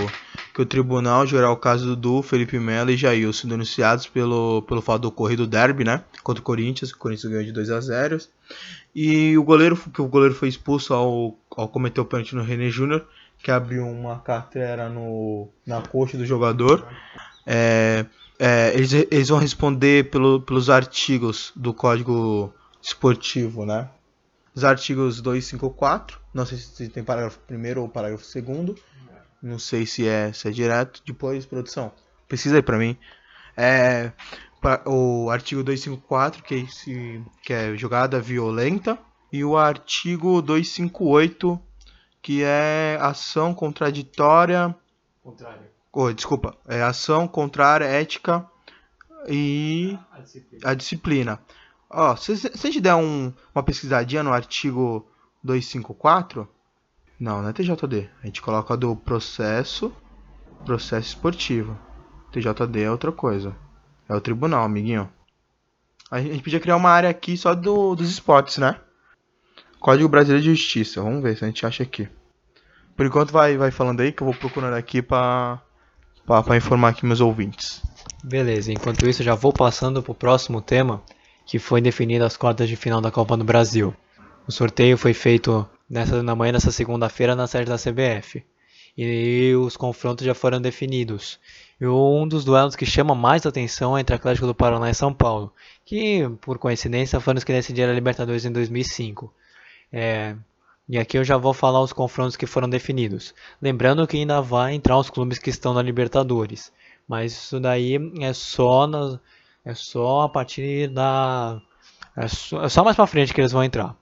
que o tribunal geral o caso do Felipe Melo e Jailson denunciados pelo, pelo fato do ocorrido derby, né? Contra o Corinthians, o Corinthians ganhou de 2 a 0 E o goleiro, que o goleiro foi expulso ao, ao cometer o pênalti no René Júnior, que abriu uma carteira no, na coxa do jogador. É, é, eles, eles vão responder pelo, pelos artigos do Código Esportivo, né? Os artigos 254 não sei se tem parágrafo primeiro ou parágrafo segundo. Não sei se é, se é direto. Depois, produção. Pesquisa aí pra mim. É, o artigo 254, que é, que é jogada violenta. E o artigo 258, que é ação contraditória. Contrária. Oh, desculpa. É ação contrária ética e a disciplina. A se, se a gente der um, uma pesquisadinha no artigo 254? Não, não é TJD. A gente coloca do processo, processo esportivo. TJD é outra coisa. É o tribunal, amiguinho. A gente podia criar uma área aqui só do, dos esportes, né? Código Brasileiro de Justiça. Vamos ver se a gente acha aqui. Por enquanto vai, vai falando aí que eu vou procurando aqui para para informar aqui meus ouvintes. Beleza, enquanto isso já vou passando para o próximo tema, que foi definido as quartas de final da Copa do Brasil. O sorteio foi feito nessa, na manhã dessa segunda-feira na sede da CBF. E os confrontos já foram definidos. E um dos duelos que chama mais atenção é entre Atlético do Paraná e São Paulo, que por coincidência foram os que decidiram a Libertadores em 2005. É, e aqui eu já vou falar os confrontos que foram definidos. Lembrando que ainda vai entrar os clubes que estão na Libertadores. Mas isso daí é só, na, é só a partir da. É só, é só mais pra frente que eles vão entrar.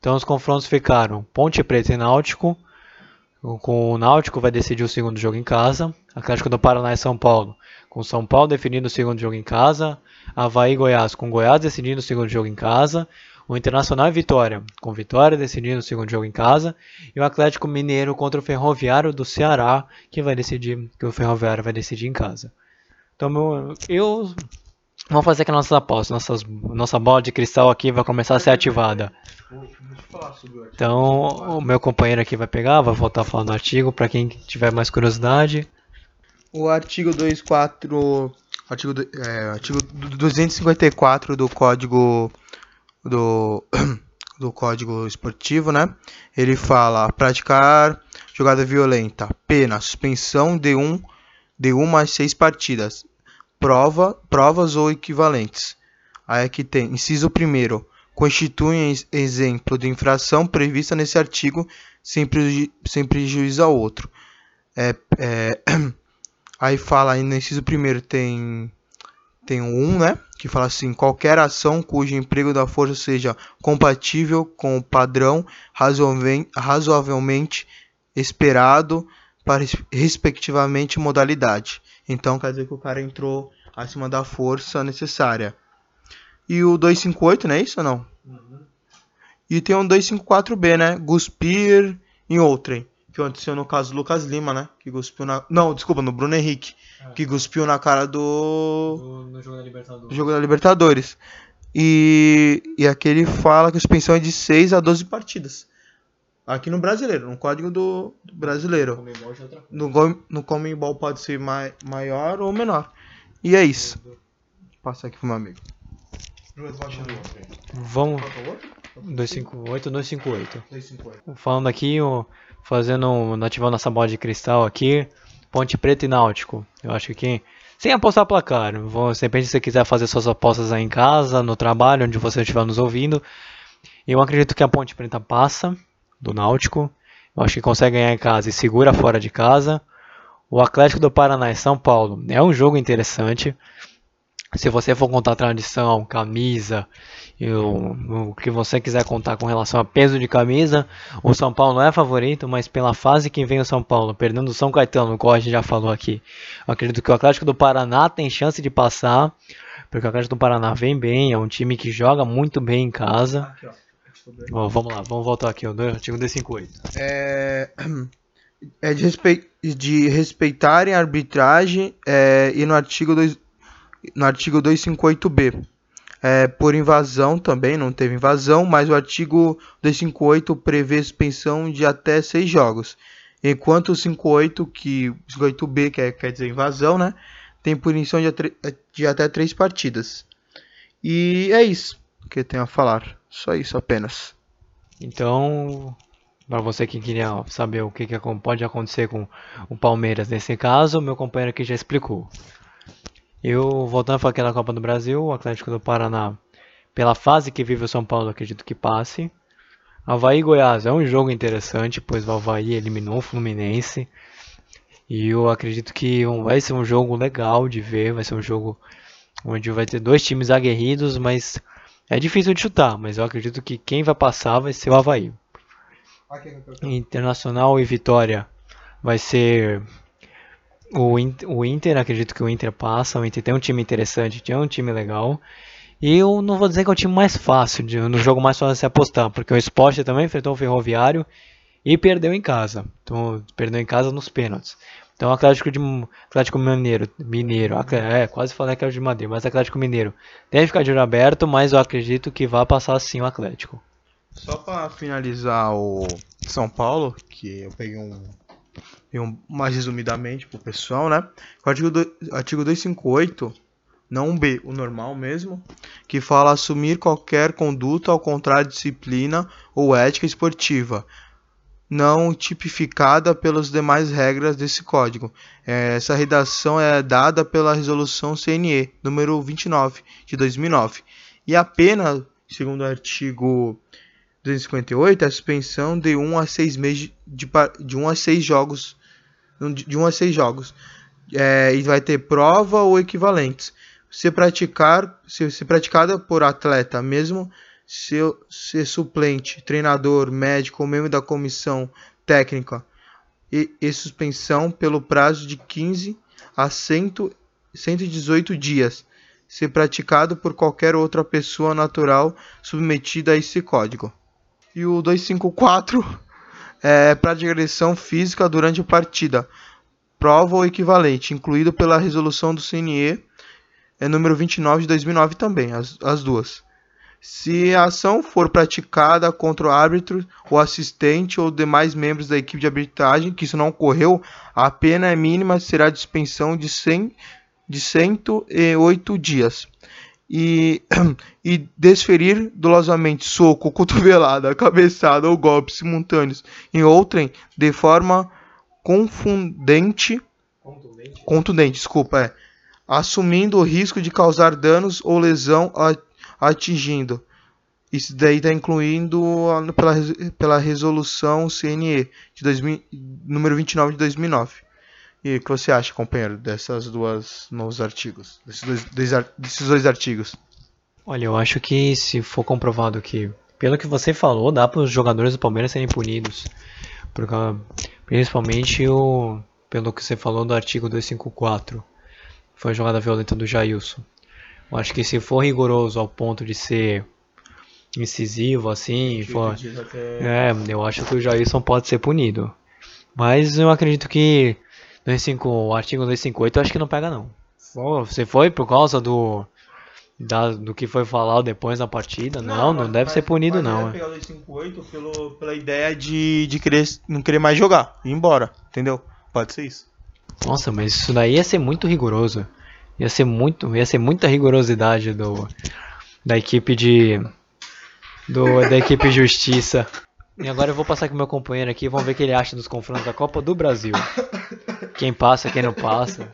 Então os confrontos ficaram Ponte Preta e Náutico. Com o Náutico vai decidir o segundo jogo em casa. Atlético do Paraná e São Paulo. Com São Paulo definindo o segundo jogo em casa. Havaí e Goiás com Goiás decidindo o segundo jogo em casa. O Internacional e Vitória, com Vitória decidindo o segundo jogo em casa, e o Atlético Mineiro contra o Ferroviário do Ceará, que vai decidir, que o Ferroviário vai decidir em casa. Então eu vamos fazer aqui nossas apostas, nossas, nossa bola de cristal aqui vai começar a ser ativada. Então, o meu companheiro aqui vai pegar, vai voltar a falar do artigo, para quem tiver mais curiosidade. O artigo 24, artigo, é, artigo 254 do Código do, (clears throat) do Código Esportivo, né? Ele fala praticar jogada violenta, pena, suspensão de um de uma a seis partidas, prova, provas ou equivalentes. Aí aqui tem inciso primeiro constituem exemplo de infração prevista nesse artigo sem, preju sem prejuízo ao outro. É, é, (clears throat) aí fala aí no inciso primeiro tem tem um, né, que fala assim, qualquer ação cujo emprego da força seja compatível com o padrão razoavelmente esperado para respectivamente modalidade. Então quer dizer que o cara entrou acima da força necessária. E o 258, não é isso ou não? Uhum. E tem um 254B, né? Guspir em outrem. Que aconteceu no caso do Lucas Lima, né? Que cuspiu na. Não, desculpa, no Bruno Henrique. É. Que cuspiu na cara do. do no jogo da Libertadores. Do jogo da Libertadores. E, e aqui ele fala que a suspensão é de 6 a 12 partidas. Aqui no brasileiro, no código do, do brasileiro. No, no Comembol pode ser mai, maior ou menor. E é isso. Vou passar aqui pro meu amigo. Vamos. 258, 258. 258. Falando aqui, fazendo, ativando nossa bola de cristal aqui, Ponte Preta e Náutico. Eu acho que sem apostar placar. Vou, de repente, se você quiser fazer suas apostas aí em casa, no trabalho, onde você estiver nos ouvindo, eu acredito que a Ponte Preta passa do Náutico. Eu acho que consegue ganhar em casa e segura fora de casa. O Atlético do Paraná e São Paulo é um jogo interessante. Se você for contar tradição, camisa, o, o que você quiser contar com relação a peso de camisa, o São Paulo é favorito, mas pela fase que vem o São Paulo, perdendo o São Caetano, como a gente já falou aqui, eu acredito que o Atlético do Paraná tem chance de passar, porque o Atlético do Paraná vem bem, é um time que joga muito bem em casa. Aqui, ó. vamos lá, vamos voltar aqui, o artigo D58. É, é de, respe... de respeitarem a arbitragem é, e no artigo 2 no artigo 258b. É, por invasão também, não teve invasão, mas o artigo 258 prevê suspensão de até seis jogos. Enquanto o 58, que, 58b, que é, quer dizer invasão, né, tem punição de, de até três partidas. E é isso que eu tenho a falar. Só isso apenas. Então, para você que queria saber o que, que pode acontecer com o Palmeiras nesse caso, meu companheiro aqui já explicou. Eu, voltando para aquela Copa do Brasil, o Atlético do Paraná, pela fase que vive o São Paulo, acredito que passe. Havaí e Goiás é um jogo interessante, pois o Havaí eliminou o Fluminense. E eu acredito que vai ser um jogo legal de ver, vai ser um jogo onde vai ter dois times aguerridos, mas é difícil de chutar, mas eu acredito que quem vai passar vai ser o Havaí. Internacional e Vitória vai ser o, o Inter, acredito que o Inter passa. O Inter tem um time interessante, tem um time legal. E eu não vou dizer que é o time mais fácil, de, no jogo mais fácil de se apostar, porque o Sport também enfrentou o Ferroviário e perdeu em casa. Então, perdeu em casa nos pênaltis. Então, o Atlético, de, Atlético Mineiro, Mineiro, é, quase falei era de Madeira, mas Atlético Mineiro deve ficar de olho aberto, mas eu acredito que vai passar sim o Atlético. Só para finalizar o São Paulo, que eu peguei um mais resumidamente para o pessoal, né? O artigo, do, artigo 258, não B, o normal mesmo, que fala assumir qualquer conduta ao contrário de disciplina ou ética esportiva, não tipificada pelas demais regras desse código. É, essa redação é dada pela resolução CNE número 29 de 2009 e a pena, segundo o artigo 258, a suspensão de 1 a 6 meses de, de 1 a 6 jogos de 1 a 6 jogos. É, e vai ter prova ou equivalentes. Se praticar, se, se praticada por atleta, mesmo se suplente, treinador, médico ou membro da comissão técnica e, e suspensão pelo prazo de 15 a 100, 118 dias, se praticado por qualquer outra pessoa natural submetida a esse código. E o 254 é, para agressão física durante a partida, prova ou equivalente, incluído pela resolução do CNE é número 29 de 2009 também, as, as duas. Se a ação for praticada contra o árbitro, o assistente ou demais membros da equipe de arbitragem, que isso não ocorreu, a pena é mínima será de suspensão de, 100, de 108 dias e, (clears throat) e desferir dolosamente soco, (laughs) cotovelada, cabeçada ou golpes simultâneos em outrem de forma confundente, contundente, contundente desculpa, é, assumindo o risco de causar danos ou lesão atingindo. Isso daí está incluindo pela, pela resolução CNE de 2000, número 29 de 2009. E o que você acha, companheiro, dessas duas novos artigos, desses dois, dois, desses dois artigos? Olha, eu acho que se for comprovado que, pelo que você falou, dá para os jogadores do Palmeiras serem punidos, porque, principalmente o, pelo que você falou do artigo 254, foi a jogada violenta do Jailson. Eu acho que se for rigoroso ao ponto de ser incisivo assim, for, é, eu acho que o Jailson pode ser punido. Mas eu acredito que 25, o artigo 258 eu acho que não pega não. Você foi por causa do da, do que foi falado depois da partida? Não, não, não deve ser punido não. pegar o 258 pelo, pela ideia de, de querer, não querer mais jogar, ir embora, entendeu? Pode ser isso. Nossa, mas isso daí ia ser muito rigoroso. Ia ser muito, ia ser muita rigorosidade do da equipe de do da equipe justiça. E agora eu vou passar com meu companheiro aqui, vamos ver o que ele acha dos confrontos da Copa do Brasil. (coughs) Quem passa, quem não passa.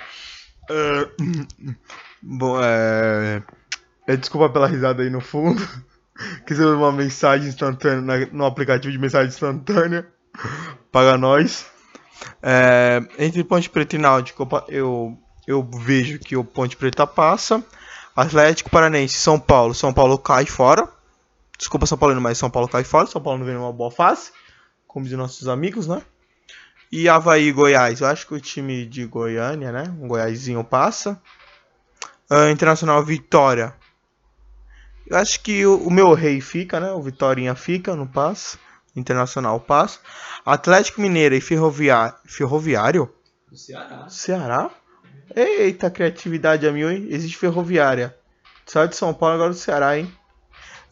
Uh, bom, é... é... Desculpa pela risada aí no fundo. (laughs) Quis uma mensagem instantânea no aplicativo de mensagem instantânea. (laughs) Paga nós. É... Entre Ponte Preta e Náutico, eu, eu vejo que o Ponte Preta passa. Atlético Paranense, São Paulo. São Paulo cai fora. Desculpa, São Paulo, mas São Paulo cai fora. São Paulo não vem numa boa fase. Como dizem nossos amigos, né? E Havaí Goiás. Eu acho que o time de Goiânia, né? Um Goiásinho passa. Uh, Internacional Vitória. Eu acho que o, o, meu rei fica, né? O Vitorinha fica, não passa. Internacional passa. Atlético Mineiro e Ferroviário. Ferroviário? Ceará. Ceará? Eita, criatividade a mil, hein? Existe Ferroviária. Saiu de São Paulo, agora do Ceará, hein?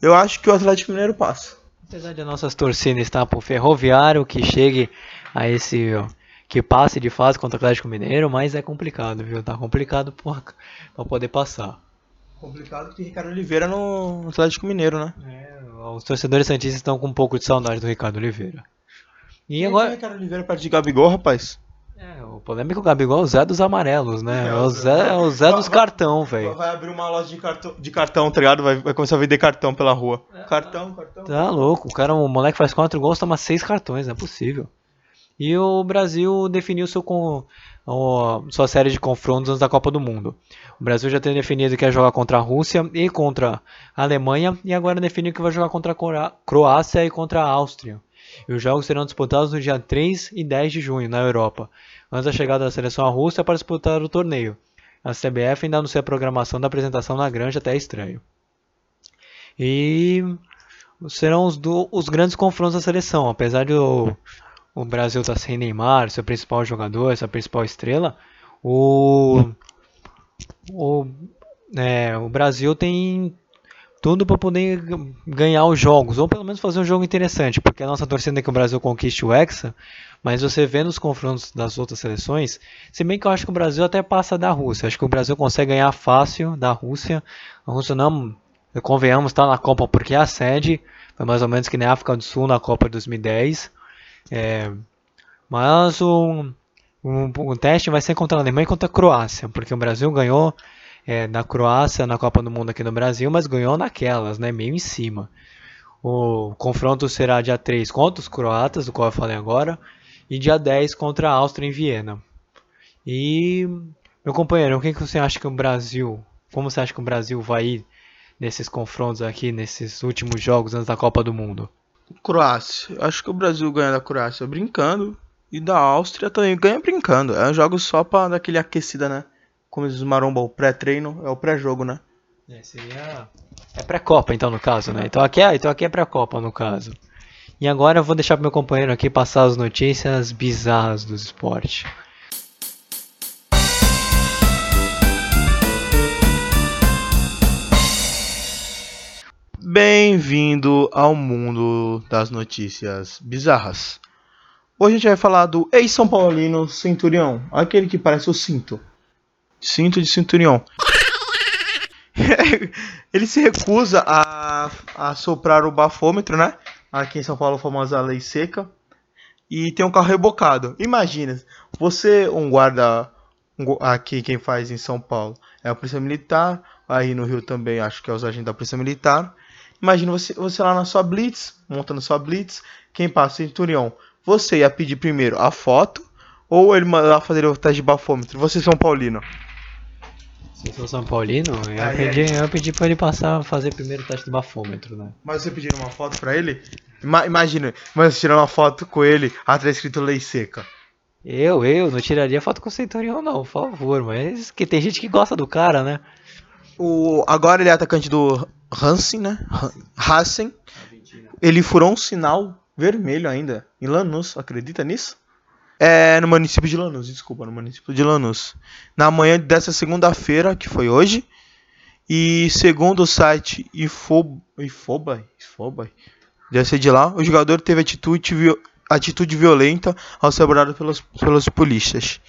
Eu acho que o Atlético Mineiro passa. Apesar de nossas torcidas estar pro Ferroviário, que chegue a esse que passe de fase contra o Atlético Mineiro, mas é complicado, viu? Tá complicado pra poder passar. Complicado que Ricardo Oliveira no Atlético Mineiro, né? É, os torcedores santistas estão com um pouco de saudade do Ricardo Oliveira. E, e agora. Ricardo Oliveira perto de Gabigol, rapaz? É, o polêmico Gabigol é o Zé dos amarelos, né? É, é o Zé, é o Zé dos vai, cartão, velho. Vai abrir uma loja de cartão, de cartão tá ligado? Vai, vai começar a vender cartão pela rua. É, cartão, cartão. Tá louco, o cara, o moleque faz quatro gols, toma seis cartões, não é possível. E o Brasil definiu seu com, sua série de confrontos antes da Copa do Mundo. O Brasil já tem definido que vai jogar contra a Rússia e contra a Alemanha, e agora definiu que vai jogar contra a Croácia e contra a Áustria. E os jogos serão disputados no dia 3 e 10 de junho, na Europa, antes da chegada da seleção à Rússia para disputar o torneio. A CBF ainda anuncia a programação da apresentação na Granja até estranho. E serão os, do, os grandes confrontos da seleção, apesar de o, o Brasil estar tá sem Neymar, seu principal jogador, sua principal estrela, o, o, é, o Brasil tem tudo para poder ganhar os jogos, ou pelo menos fazer um jogo interessante, porque a nossa torcida é que o Brasil conquiste o Hexa, mas você vendo os confrontos das outras seleções, se bem que eu acho que o Brasil até passa da Rússia, acho que o Brasil consegue ganhar fácil da Rússia, a Rússia não, convenhamos, está na Copa porque é a sede, foi mais ou menos que nem a África do Sul na Copa de 2010, é, mas o, o, o, teste vai ser contra a Alemanha e contra a Croácia, porque o Brasil ganhou é, na Croácia na Copa do Mundo aqui no Brasil, mas ganhou naquelas, né, meio em cima. O confronto será dia 3 contra os croatas, do qual eu falei agora, e dia 10 contra a Áustria em Viena. E, meu companheiro, o que você acha que o Brasil, como você acha que o Brasil vai ir nesses confrontos aqui, nesses últimos jogos antes da Copa do Mundo? Croácia. Acho que o Brasil ganha da Croácia brincando. E da Áustria também ganha brincando. É um jogo só pra dar aquele aquecida, né? Como diz o Maromba, o pré-treino é o pré-jogo, né? É, seria... É pré-copa, então, no caso, né? Então aqui é, então aqui é pré-copa, no caso. E agora eu vou deixar pro meu companheiro aqui passar as notícias bizarras do esporte. Bem-vindo ao mundo das notícias bizarras. Hoje a gente vai falar do ex-São Paulino Centurião, aquele que parece o cinto. Cinto de Centurião. (laughs) Ele se recusa a, a soprar o bafômetro, né? Aqui em São Paulo, a famosa lei seca. E tem um carro rebocado. Imagina, você, um guarda. Aqui, quem faz em São Paulo é a Polícia Militar. Aí no Rio também, acho que é os agentes da Polícia Militar. Imagina você, você lá na sua blitz, montando sua blitz, quem passa o centurião. Você ia pedir primeiro a foto ou ele mandar fazer o teste de bafômetro? Você, São Paulino. Se eu sou São Paulino, eu ia pedir, eu pedi pra ele passar, fazer primeiro o teste de bafômetro, né? Mas você pediu uma foto pra ele? Ima imagina, mas você tirando uma foto com ele, atrás escrito lei seca. Eu, eu, não tiraria foto com o Centurião não, por favor, mas que tem gente que gosta do cara, né? O, agora ele é atacante do Hansen, né? Hansen. Ele furou um sinal vermelho ainda em Lanús, acredita nisso? É no município de Lanús, desculpa, no município de Lanús. Na manhã dessa segunda-feira, que foi hoje, e segundo o site Ifoba, Ifoba, deve ser de lá, o jogador teve atitude, atitude violenta ao ser abordado pelos, pelos polícias.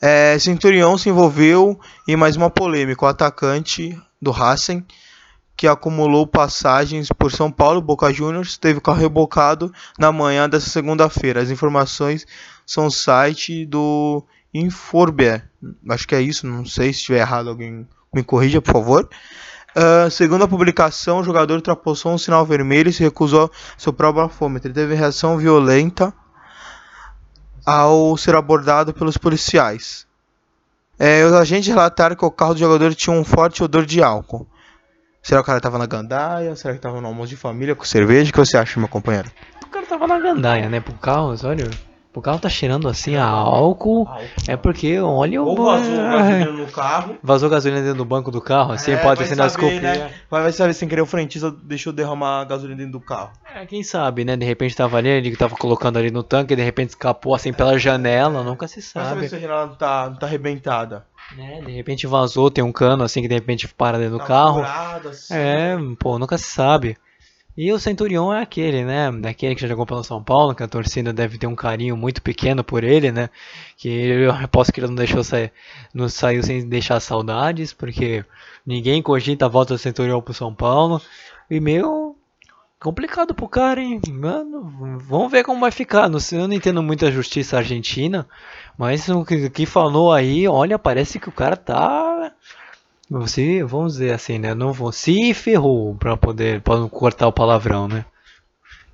É, Centurião se envolveu em mais uma polêmica. O atacante do Racing que acumulou passagens por São Paulo, Boca Juniors, teve carro rebocado na manhã dessa segunda-feira. As informações são site do Inforber. Acho que é isso, não sei se estiver errado, alguém me corrija, por favor. Uh, segundo a publicação, o jogador ultrapassou um sinal vermelho e se recusou a soprar o bafômetro. Ele teve reação violenta ao ser abordado pelos policiais. É, os agentes relataram que o carro do jogador tinha um forte odor de álcool. Será que o cara tava na gandaia? Será que tava no almoço de família com cerveja? O que você acha, meu companheiro? O cara tava na gandaia, né? Pro carro, olha. O carro tá cheirando assim a álcool. É porque, olha o. Ou vazou gasolina no carro. (laughs) Vazou gasolina dentro do banco do carro, assim É, pode nas saber, desculpinha. né? Vai, vai saber sem querer o frentista deixou derramar gasolina dentro do carro. É, quem sabe, né? De repente tava ali, ele tava colocando ali no tanque, de repente escapou assim pela janela, nunca se Vai saber sabe. se a janela não tá, não tá arrebentada. Né? De repente vazou, tem um cano assim que de repente para dentro do Tá carro. furada, assim. É, pô, nunca se sabe. E o Centurion é aquele, né? Aquele que já jogou pelo São Paulo, que a torcida deve ter um carinho muito pequeno por ele, né? Que eu aposto que ele não deixou sair, não saiu sem deixar saudades, porque ninguém cogita a volta do Centurion pro São Paulo. E meio complicado pro cara, hein? Mano, vamos ver como vai ficar. Não sei, eu não entendo muito a justiça argentina, mas o que, que falou aí, olha, parece que o cara tá você, vamos dizer assim, né? Não vou se ferrou pra poder pra não cortar o palavrão, né?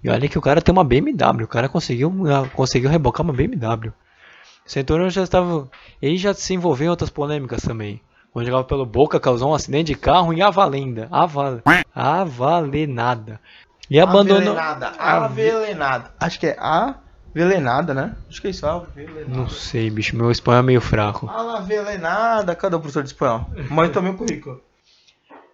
E olha que o cara tem uma BMW, o cara conseguiu, conseguiu rebocar uma BMW. O Centurion já estava, ele já se envolveu em outras polêmicas também. Quando jogava pelo Boca, causou um acidente de carro em Avalenda, Aval, Avalenada. E abandonou. Avelenada. Avelenada. Acho que é avelenada, né? Acho que é isso, avelenada. Não sei, bicho, meu espanhol é meio fraco. Avelenada. Cadê o professor de espanhol? Mãe também o currículo.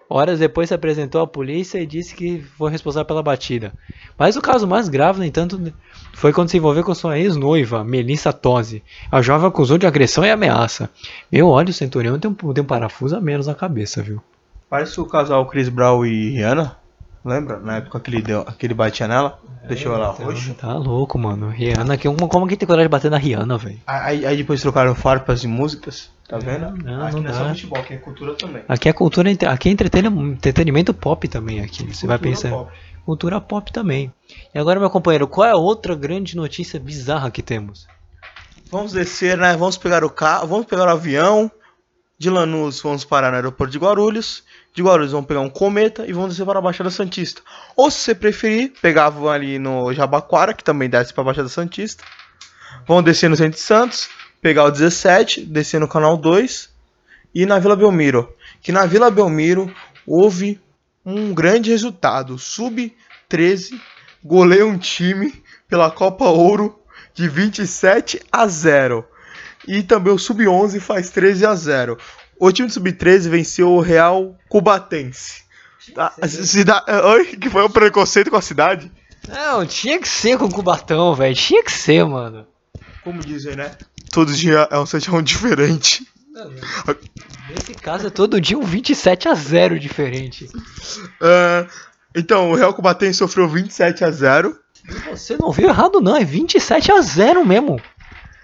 Horas depois se apresentou à polícia e disse que foi responsável pela batida. Mas o caso mais grave, no entanto, foi quando se envolveu com sua ex-noiva, Melissa Tosi. A jovem acusou de agressão e ameaça. Meu, olha, o Centurião tem um, tem um parafuso a menos na cabeça, viu? Parece o casal Chris Brown e Rihanna. Lembra? Na época que ele, deu, que ele batia nela. Deixou ela roxa. Tá louco, mano. Rihanna, que, como que tem coragem de bater na Rihanna, velho? Aí, aí depois trocaram farpas e músicas. Tá vendo? não, aqui não não é só futebol, aqui é cultura também. Aqui é cultura, aqui é entretenimento, pop também aqui. Você vai Cultura pensar. pop. Cultura pop também. E agora, meu companheiro, qual é a outra grande notícia bizarra que temos? Vamos descer, né? Vamos pegar o carro, vamos pegar o avião. De Lanús vamos parar no aeroporto de Guarulhos. De Guarulhos vamos pegar um cometa e vamos descer para a Baixada Santista. Ou se você preferir, pegava ali no Jabaquara, que também desce para a Baixada Santista. Vamos descer no Centro de Santos, pegar o 17, descer no Canal 2 e na Vila Belmiro. Que na Vila Belmiro houve um grande resultado. Sub-13 goleia um time pela Copa Ouro de 27 a 0. E também o Sub-11 faz 13 a 0. O time do Sub-13 venceu o Real Cubatense. Tá, cida... Oi? Que foi um preconceito com a cidade? Não, tinha que ser com o Cubatão, velho. Tinha que ser, mano. Como dizem, né? Todo dia é um 7 a 1 diferente. Nesse caso é todo dia um 27 a 0 diferente. É, então, o Real Cubatense sofreu 27 a 0. Você não viu errado, não. É 27 a 0 mesmo.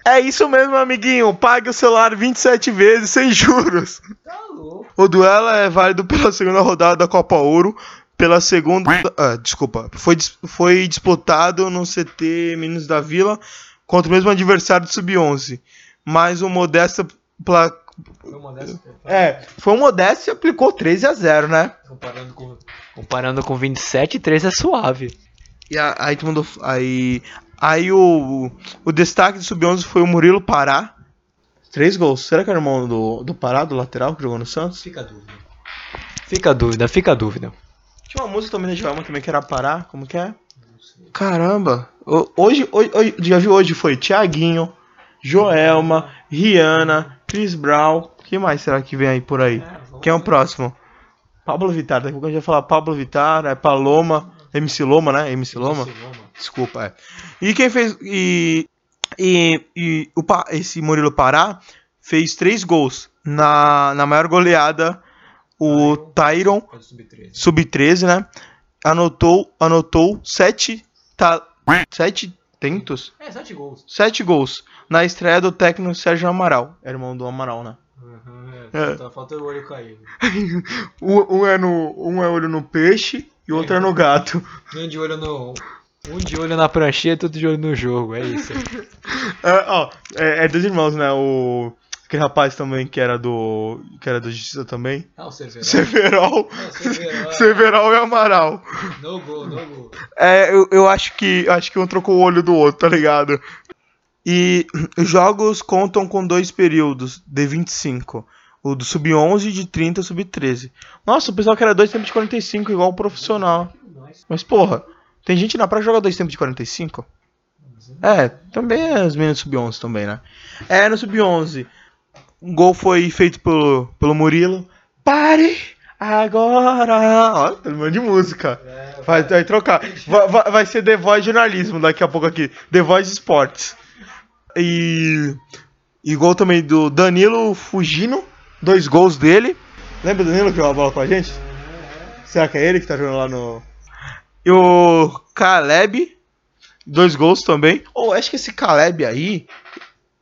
É isso mesmo, amiguinho. Pague o celular 27 vezes sem juros. Tá louco. O duelo é válido pela segunda rodada da Copa Ouro. Pela segunda. Ah, desculpa. Foi, foi disputado no CT Meninos da Vila contra o mesmo adversário do Sub-11. Mas o Modesta. pla- É, foi o Modesta e aplicou 13 a 0 né? Comparando com, comparando com 27, 3 é suave. E aí todo mundo. Aí. Aí o, o destaque do Sub-11 foi o Murilo Pará. Três gols. Será que era o irmão do, do Pará, do lateral, que jogou no Santos? Fica a dúvida. Fica a dúvida, fica a dúvida. Tinha uma música também da Joelma também que era Pará. Como que é? Caramba. O- Hoje, hoje, hoje já viu hoje foi Thiaguinho, Joelma, Rihanna, Chris Brown. Quem mais será que vem aí por aí? Quem é o próximo? Pablo Vittar. Daqui a pouco a gente vai falar Pablo Vittar, é Paloma, MC Loma, né? MC Loma. Desculpa, é. E quem fez. E. E, e o, esse Murilo Pará fez três gols. Na, na maior goleada, o Tyron, sub-13, né? Anotou, anotou sete, ta, sete tentos? É, 7 gols. Sete gols. Na estreia do técnico Sérgio Amaral. É irmão do Amaral, né? É. Tá faltando o olho caído. (laughs) Um, um é no, um é olho no peixe e o outro é no gato. Um de olho no. Um de olho na prancheta, outro de olho no jogo, é isso. (laughs) É, ó, é, é dois irmãos, né? O. Aquele rapaz também que era do. que era do Justiça também. Ah, o Cerveró. Severol. Severol. Severol e Amaral. No gol, no gol. É, eu, eu acho que. eu acho que um trocou o olho do outro, tá ligado? E os jogos contam com dois períodos de 25. O do sub-11 e de 30 sub-13. Nossa, o pessoal que era dois tempos de 45, igual o profissional. Mas porra, tem gente na praia que joga dois tempos de 45? É, também é os meninos sub-11 também, né? É, no sub-11, um gol foi feito pelo, pelo Murilo. Pare agora! Olha, tá de música. Vai, vai trocar. Vai, vai, vai ser The Voice Jornalismo daqui a pouco aqui. The Voice Sports. E, e gol também do Danilo Fugino. Dois gols dele. Lembra do Danilo que jogou a bola com a gente? Será que é ele que tá jogando lá no. E o Caleb. Dois gols também. Ou oh, acho que esse Caleb aí.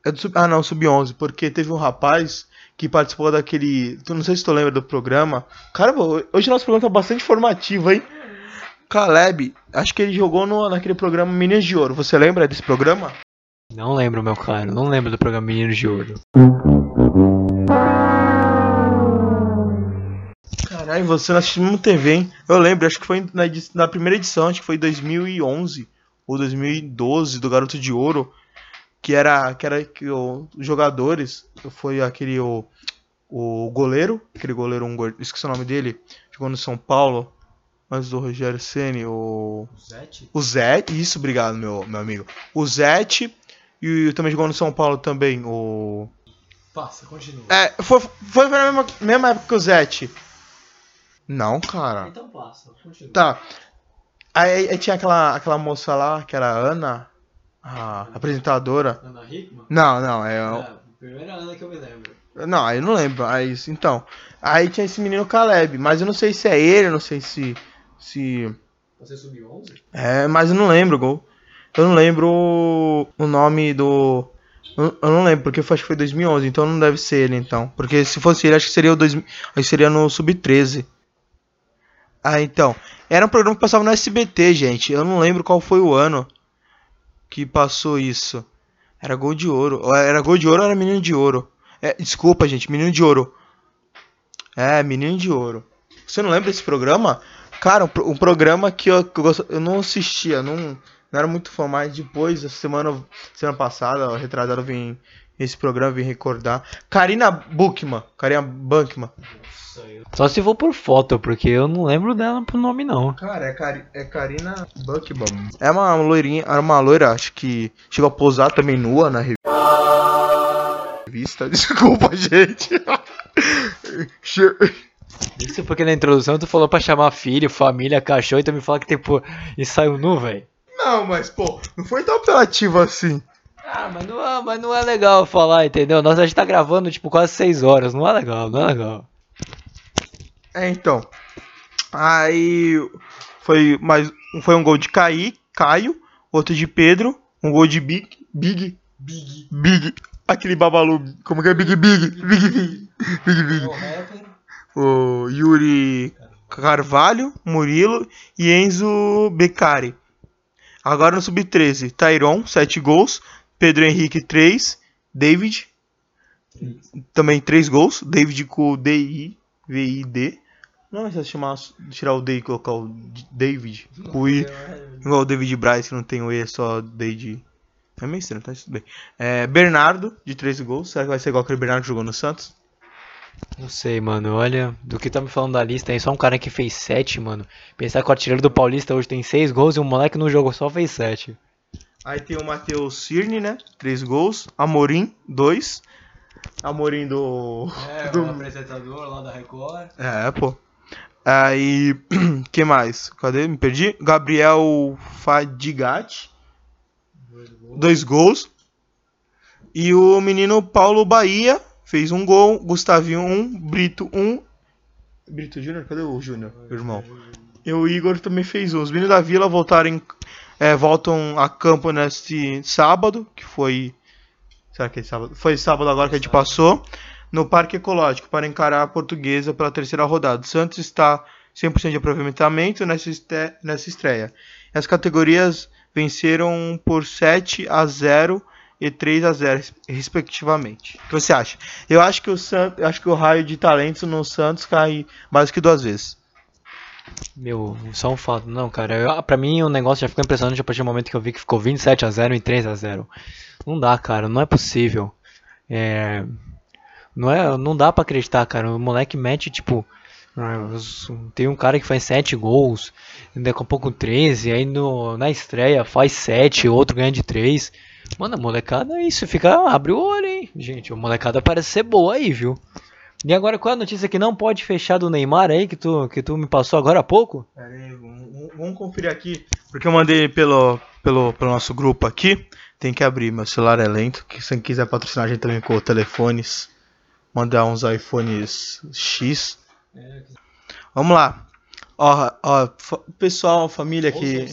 É do sub... Ah, não, sub-11. Porque teve um rapaz que participou daquele. Tu não sei se tu lembra do programa. Cara, hoje nosso programa tá bastante informativo, hein? Caleb, acho que ele jogou no, naquele programa Meninas de Ouro. Você lembra desse programa? Não lembro, meu caro. Não lembro do programa Meninos de Ouro. Caralho, você não assistiu TV, hein? Eu lembro, acho que foi na, na primeira edição, acho que foi 2011 ou 2012 do Garoto de Ouro, que era que era que os jogadores foi aquele o, o goleiro, aquele goleiro um esqueci o nome dele, jogou no São Paulo, mas do Rogério Ceni, o Zete? O Zete, isso, obrigado, meu meu amigo. O Zete e também jogou no São Paulo também, o Passa, continua. É, foi foi na mesma, mesma época que o Zete. Não, cara. Então passa, continua. Tá. Aí, aí, tinha aquela, aquela moça lá, que era a Ana, a apresentadora. Ana Hickman? Não, não, é. É, a primeira Ana que eu me lembro. Não, aí eu não lembro. Aí, então. Aí tinha esse menino Caleb, mas eu não sei se é ele, eu não sei se. se... Você subiu 11? É, mas eu não lembro, gol. Eu não lembro o nome do. Eu não lembro, porque acho que foi 2011, então não deve ser ele, então. Porque se fosse ele, acho que seria o 2000, aí seria no Sub-13. Ah, então. Era um programa que passava no SBT, gente. Eu não lembro qual foi o ano que passou isso. Era Gol de Ouro. Era Gol de Ouro ou era Menino de Ouro? É, desculpa, gente. Menino de Ouro. É, Menino de Ouro. Você não lembra desse programa? Cara, um, um programa que eu, que eu, eu não assistia. Não, não era muito fã, mas depois, semana, semana passada, retrasada, eu vim esse programa, vim recordar. Karina Buchmann. Karina Buchmann. Só se for por foto, porque eu não lembro dela por nome não. Cara, é, Cari é Karina Buchmann. É uma loirinha, era uma loira, acho que chegou a posar também nua na revista. (laughs) Desculpa, gente. Isso porque na introdução tu falou pra chamar filho, família, cachorro e tu me fala que tem pô, ensaio nu, velho. Não, mas pô, não foi tão apelativo assim. Ah, mas não, é, mas não é legal falar, entendeu? Nós a gente tá gravando tipo quase 6 horas, não é legal, não é legal. É, então. Aí foi mais foi um gol de Caí, Caio, outro de Pedro, um gol de Big, Big, Big, Big, aquele babalu, como que é Big Big, Big Big, Big Big. O Yuri Carvalho, Murilo e Enzo Beccari. Agora no sub-13, Tyron, 7 gols, Pedro Henrique 3, David também 3 gols, David com DI VID. Não, é se chamar, tirar o D e colocar o David. O I. Igual o David Bryce, que não tem o E, é só David. É meio estranho, tá tudo bem. É, Bernardo, de 13 gols. Será que vai ser igual aquele Bernardo que jogou no Santos? Não sei, mano. Olha, do que tá me falando da lista aí, só um cara que fez 7, mano. Pensar que o artilheiro do Paulista hoje tem 6 gols e um moleque no jogo só fez 7. Aí tem o Matheus Cirne, né? 3 gols. Amorim, 2. Amorim do. É, (laughs) do... o apresentador lá da Record. É, pô. Aí, (clears throat) que mais? Cadê? Me perdi. Gabriel Fadigati. Dois gols. Dois gols. E o menino Paulo Bahia fez um gol. Gustavinho um. Brito um. Brito Júnior? Cadê o Júnior, irmão? E o Igor também fez um. Os meninos da Vila voltaram, é, voltam a campo neste sábado, que foi Será que é sábado? Foi sábado agora que a gente passou. No Parque Ecológico, para encarar a portuguesa pela terceira rodada. O Santos está 100% de aproveitamento nessa, nessa estreia. As categorias venceram por 7 a 0 e 3 a 0 respectivamente. O que você acha? Eu acho que o Santos, acho que o raio de talentos no Santos cai mais que duas vezes. Meu, só um fato. Não, cara, eu, pra mim o negócio já ficou impressionante a partir do momento que eu vi que ficou 27 a 0 e 3 a 0 Não dá, cara, não é possível. É. Não, é, não dá pra acreditar, cara. O moleque mete, tipo. Ah, tem um cara que faz 7 gols, daqui a pouco 13, aí no, na estreia faz 7, outro ganha de 3. Mano, a molecada é isso, fica. abre o olho, hein? Gente, a molecada parece ser boa aí, viu? E agora qual é a notícia que não pode fechar do Neymar aí, que tu, que tu me passou agora há pouco? Pera aí, vamos, vamos conferir aqui. Porque eu mandei pelo, pelo, pelo nosso grupo aqui. Tem que abrir, meu celular é lento. Que se quiser patrocinar a gente também com telefones. Mandar uns iPhones X. Vamos lá. Ó, ó, pessoal, família aqui.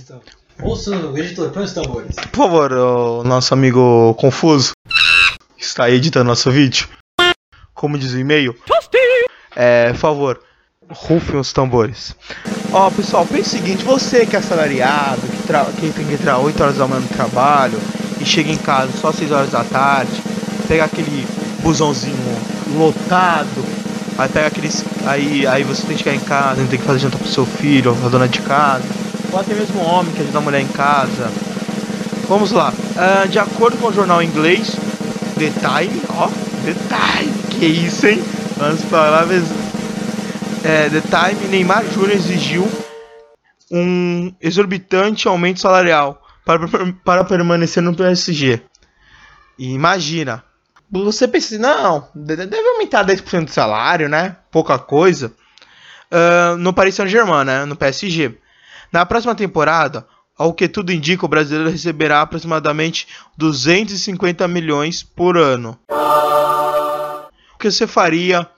Ouça o editor, põe os tambores. Por favor, o nosso amigo Confuso. Está editando nosso vídeo como diz o e-mail, é, por favor, rufem os tambores. Ó, pessoal, pense o seguinte, você que é assalariado, que, que tem que entrar 8 horas da manhã no trabalho e chega em casa só 6 horas da tarde, pega aquele busãozinho lotado, aí pega aqueles. Aí, aí você tem que chegar em casa, tem que fazer janta pro seu filho, pra dona de casa, ou até mesmo um homem que ajuda a mulher em casa. Vamos lá. Uh, de acordo com o jornal inglês, The Time, ó, The Time, que isso, hein? As palavras. É, The Time, Neymar Júnior exigiu um exorbitante aumento salarial para, para permanecer no PSG. E imagina, você pensa, não, deve aumentar 10% do salário, né? Pouca coisa. Uh, no Paris Saint-Germain, né? No PSG. Na próxima temporada, ao que tudo indica, o brasileiro receberá aproximadamente 250 milhões por ano que você faria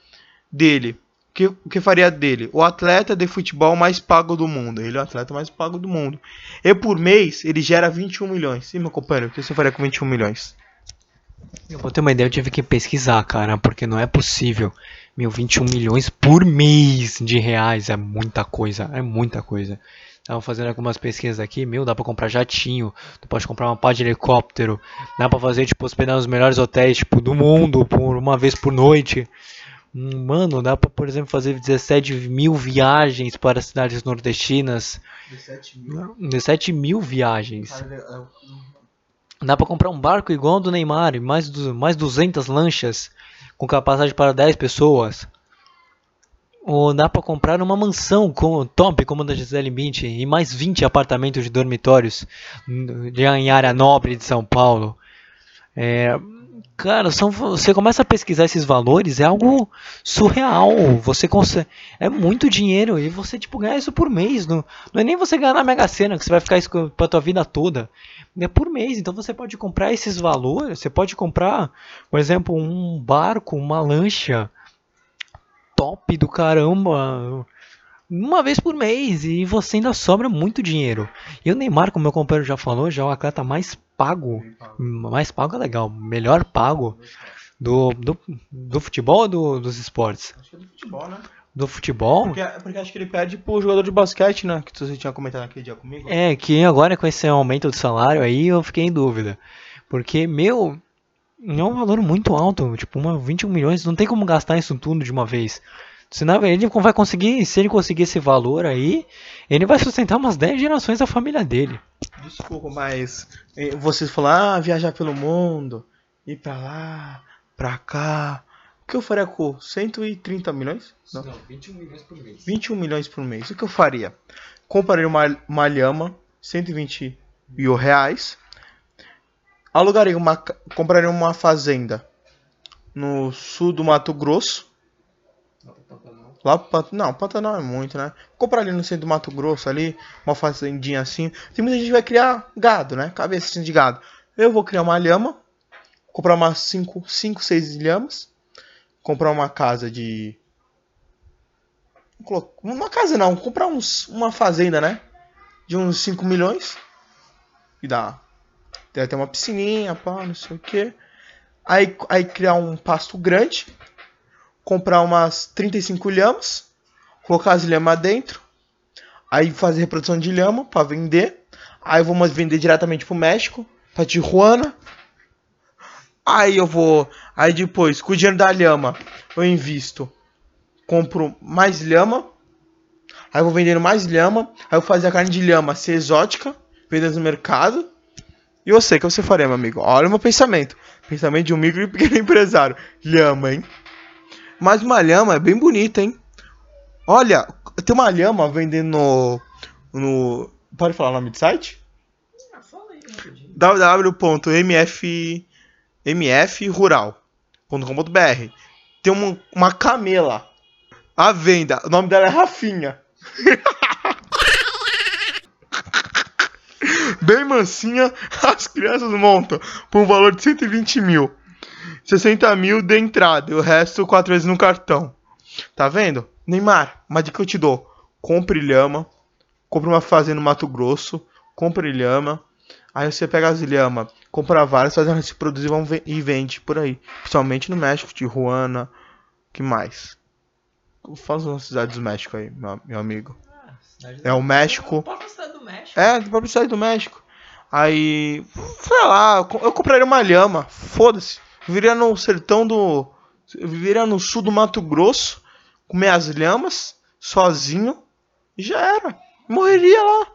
dele? O que, que faria dele? O atleta de futebol mais pago do mundo. Ele é o atleta mais pago do mundo. E por mês ele gera 21 milhões. E meu companheiro, o que você faria com 21 milhões? Eu vou ter uma ideia, eu tive que pesquisar, cara, porque não é possível. Meu, 21 milhões por mês de reais é muita coisa, é muita coisa. Tava fazendo algumas pesquisas aqui, meu, dá pra comprar jatinho, tu pode comprar uma pá de helicóptero, dá pra fazer, tipo, hospedar nos melhores hotéis, tipo, do mundo, por uma vez por noite. Hum, mano, dá pra, por exemplo, fazer 17 mil viagens para cidades nordestinas. 17 mil? 17 mil viagens. É dá pra comprar um barco igual ao do Neymar, mais, mais 200 lanchas, com capacidade para 10 pessoas ou dá para comprar uma mansão com top como a da Gisele Bündchen e mais 20 apartamentos de dormitórios em área nobre de São Paulo. É, cara, são, você começa a pesquisar esses valores, é algo surreal. Você consegue, é muito dinheiro e você tipo ganha isso por mês. Não, não é nem você ganhar na Mega Sena que você vai ficar isso para tua vida toda. É por mês, então você pode comprar esses valores. Você pode comprar, por exemplo, um barco, uma lancha top do caramba uma vez por mês e você ainda sobra muito dinheiro. E o Neymar, como meu companheiro já falou, já é o atleta mais pago, mais pago é legal, melhor pago do, do, do futebol ou do, dos esportes? Acho que é do futebol, né? Do futebol? Porque, porque acho que ele pede pro jogador de basquete, né? Que você tinha comentado aquele dia comigo. É, que agora com esse aumento do salário aí eu fiquei em dúvida. Porque, meu, é um valor muito alto, tipo, uma 21 milhões, não tem como gastar isso tudo de uma vez. Senão ele vai conseguir, se ele conseguir esse valor aí, ele vai sustentar umas 10 gerações da família dele. Desculpa, mas eh, vocês falaram, ah, viajar pelo mundo, ir pra lá, pra cá. O que eu faria com 130 milhões? Não, Não 21 milhões por mês. 21 milhões por mês. O que eu faria? Compraria uma, uma lhama, 120 mil reais alugaria uma, compraria uma fazenda no sul do Mato Grosso. Lá pro Pantanal. Não, Pantanal é muito, né? Compraria no centro do Mato Grosso ali, uma fazendinha assim. Tem muita gente vai criar gado, né? Cabeça de gado. Eu vou criar uma lhama, comprar umas 5, 5, 6 lhamas, comprar uma casa de uma casa não, comprar uns, uma fazenda, né? De uns 5 milhões. E dá Deve ter uma piscininha, pá, não sei o que. Aí, aí criar um pasto grande, comprar umas 35 lhamas, colocar as lhamas dentro, aí fazer reprodução de lhama para vender. Aí vamos vender diretamente pro México, pra Tijuana. Aí eu vou, aí depois, com o dinheiro da lhama, eu invisto, compro mais lhama. Aí eu vou vendendo mais lhama. Aí eu vou fazer a carne de lhama ser exótica, vendendo no mercado. E você, o que você faria, meu amigo? Olha o meu pensamento. Pensamento de um micro e pequeno (laughs) empresário. Lhama, hein? Mas uma lhama é bem bonita, hein? Olha, tem uma lhama vendendo no. no pode falar o nome do site? www.mfrural.com.br Tem uma, uma camela à venda. O nome dela é Rafinha. (laughs) Bem mansinha, (laughs) as crianças montam por um valor de 120 mil. 60 mil de entrada e o resto quatro vezes no cartão. Tá vendo? Neymar, uma dica que eu te dou. Compre lhama, compre uma fazenda no Mato Grosso, compre lhama. Aí você pega as lhama, compra várias, faz elas se produzir e vende por aí. Principalmente no México, Tijuana, que mais? Fala as cidades do México aí, meu amigo. É o México. É, do próprio cidade do México. Aí, sei lá, eu compraria uma lhama, foda-se. Viveria no sertão do. Viveria no sul do Mato Grosso, comer as lhamas, sozinho, e já era. Morreria lá.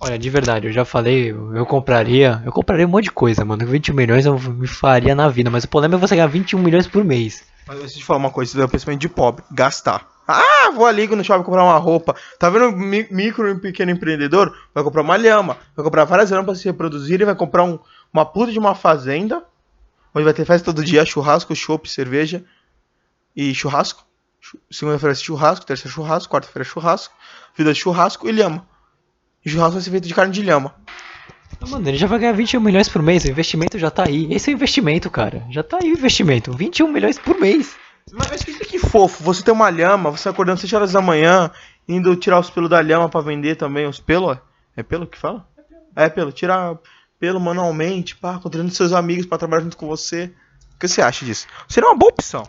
Olha, de verdade, eu já falei, eu compraria. Eu compraria um monte de coisa, mano. 21 milhões eu me faria na vida, mas o problema é você ganhar 21 milhões por mês. Mas deixa eu te falar uma coisa, um pensamento de pobre, gastar. Ah, vou ali no shopping comprar uma roupa. Tá vendo micro e pequeno empreendedor? Vai comprar uma lhama, vai comprar várias lhamas para se reproduzir, vai comprar um, uma puta de uma fazenda, onde vai ter festa todo dia, churrasco, chopp, cerveja e churrasco. Segunda-feira churrasco, terça churrasco, quarta-feira churrasco, vida de churrasco e lhama. E churrasco vai ser feito de carne de lhama. Mano, ele já vai ganhar 21 milhões por mês, o investimento já tá aí. Esse é o investimento, cara. Já tá aí o investimento. 21 milhões por mês. Mas que, que fofo, você tem uma lhama, você acordando 7 horas da manhã, indo tirar os pelos da lhama para vender também, os pelos, é pelo que fala? É pelo, tirar pelo manualmente, pá, contratando seus amigos para trabalhar junto com você. O que você acha disso? Seria uma boa opção.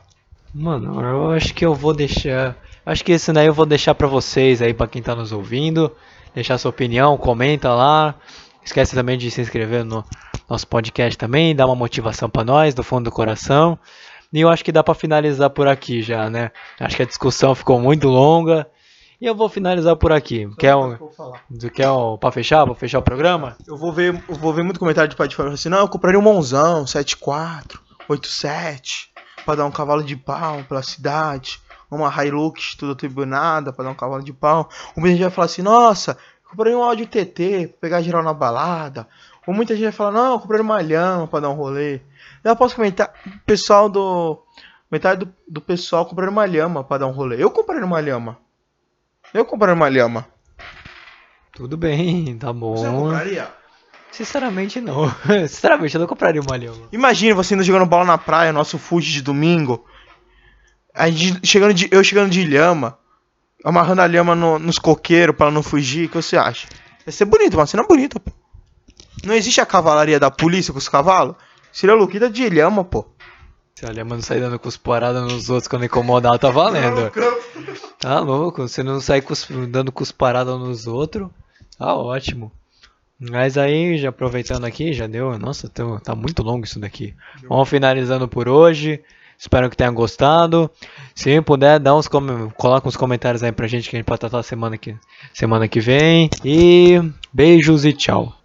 Mano, eu acho que eu vou deixar, acho que esse daí eu vou deixar para vocês aí, para quem tá nos ouvindo, deixar sua opinião, comenta lá. Esquece também de se inscrever no nosso podcast também, dar uma motivação para nós do fundo do coração. E eu acho que dá para finalizar por aqui já, né? Acho que a discussão ficou muito longa. E eu vou finalizar por aqui. Quer um, quer um, pra fechar? Vou fechar o programa? Eu vou ver, eu vou ver muito comentário de pai de família assim, não, eu compraria um Monzão, 74, 87, pra dar um cavalo de pau pela cidade. Uma Hilux toda tribunada pra dar um cavalo de pau. O muita gente vai falar assim, nossa, eu compraria um Audi TT pra pegar geral na balada. Ou muita gente vai falar, não, eu compraria uma lhama pra dar um rolê. Eu posso comentar, pessoal do. Metade do, do pessoal compraram uma lhama pra dar um rolê. Eu comprei uma lhama. Eu comprei uma lhama. Tudo bem, tá bom. Você compraria? Sinceramente não. (laughs) Sinceramente eu não compraria uma lhama. Imagina você indo jogando bola na praia, nosso fuji de domingo. A gente chegando de, eu chegando de lhama, amarrando a lhama no, nos coqueiros para não fugir. O que você acha? Vai ser bonito, uma cena bonita, pô. Não existe a cavalaria da polícia com os cavalos? Seria Luquita de lhama, pô. Se a lhama não sair dando cusparada nos outros quando incomodar, tá valendo. Tá louco, você não sair dando cusparada nos outros, tá ótimo. Mas aí, já aproveitando aqui, já deu. Nossa, tá, tá muito longo isso daqui. Vamos finalizando por hoje. Espero que tenham gostado. Se puder, dá uns coloca uns comentários aí pra gente que a gente pode tratar semana que, semana que vem. E beijos e tchau.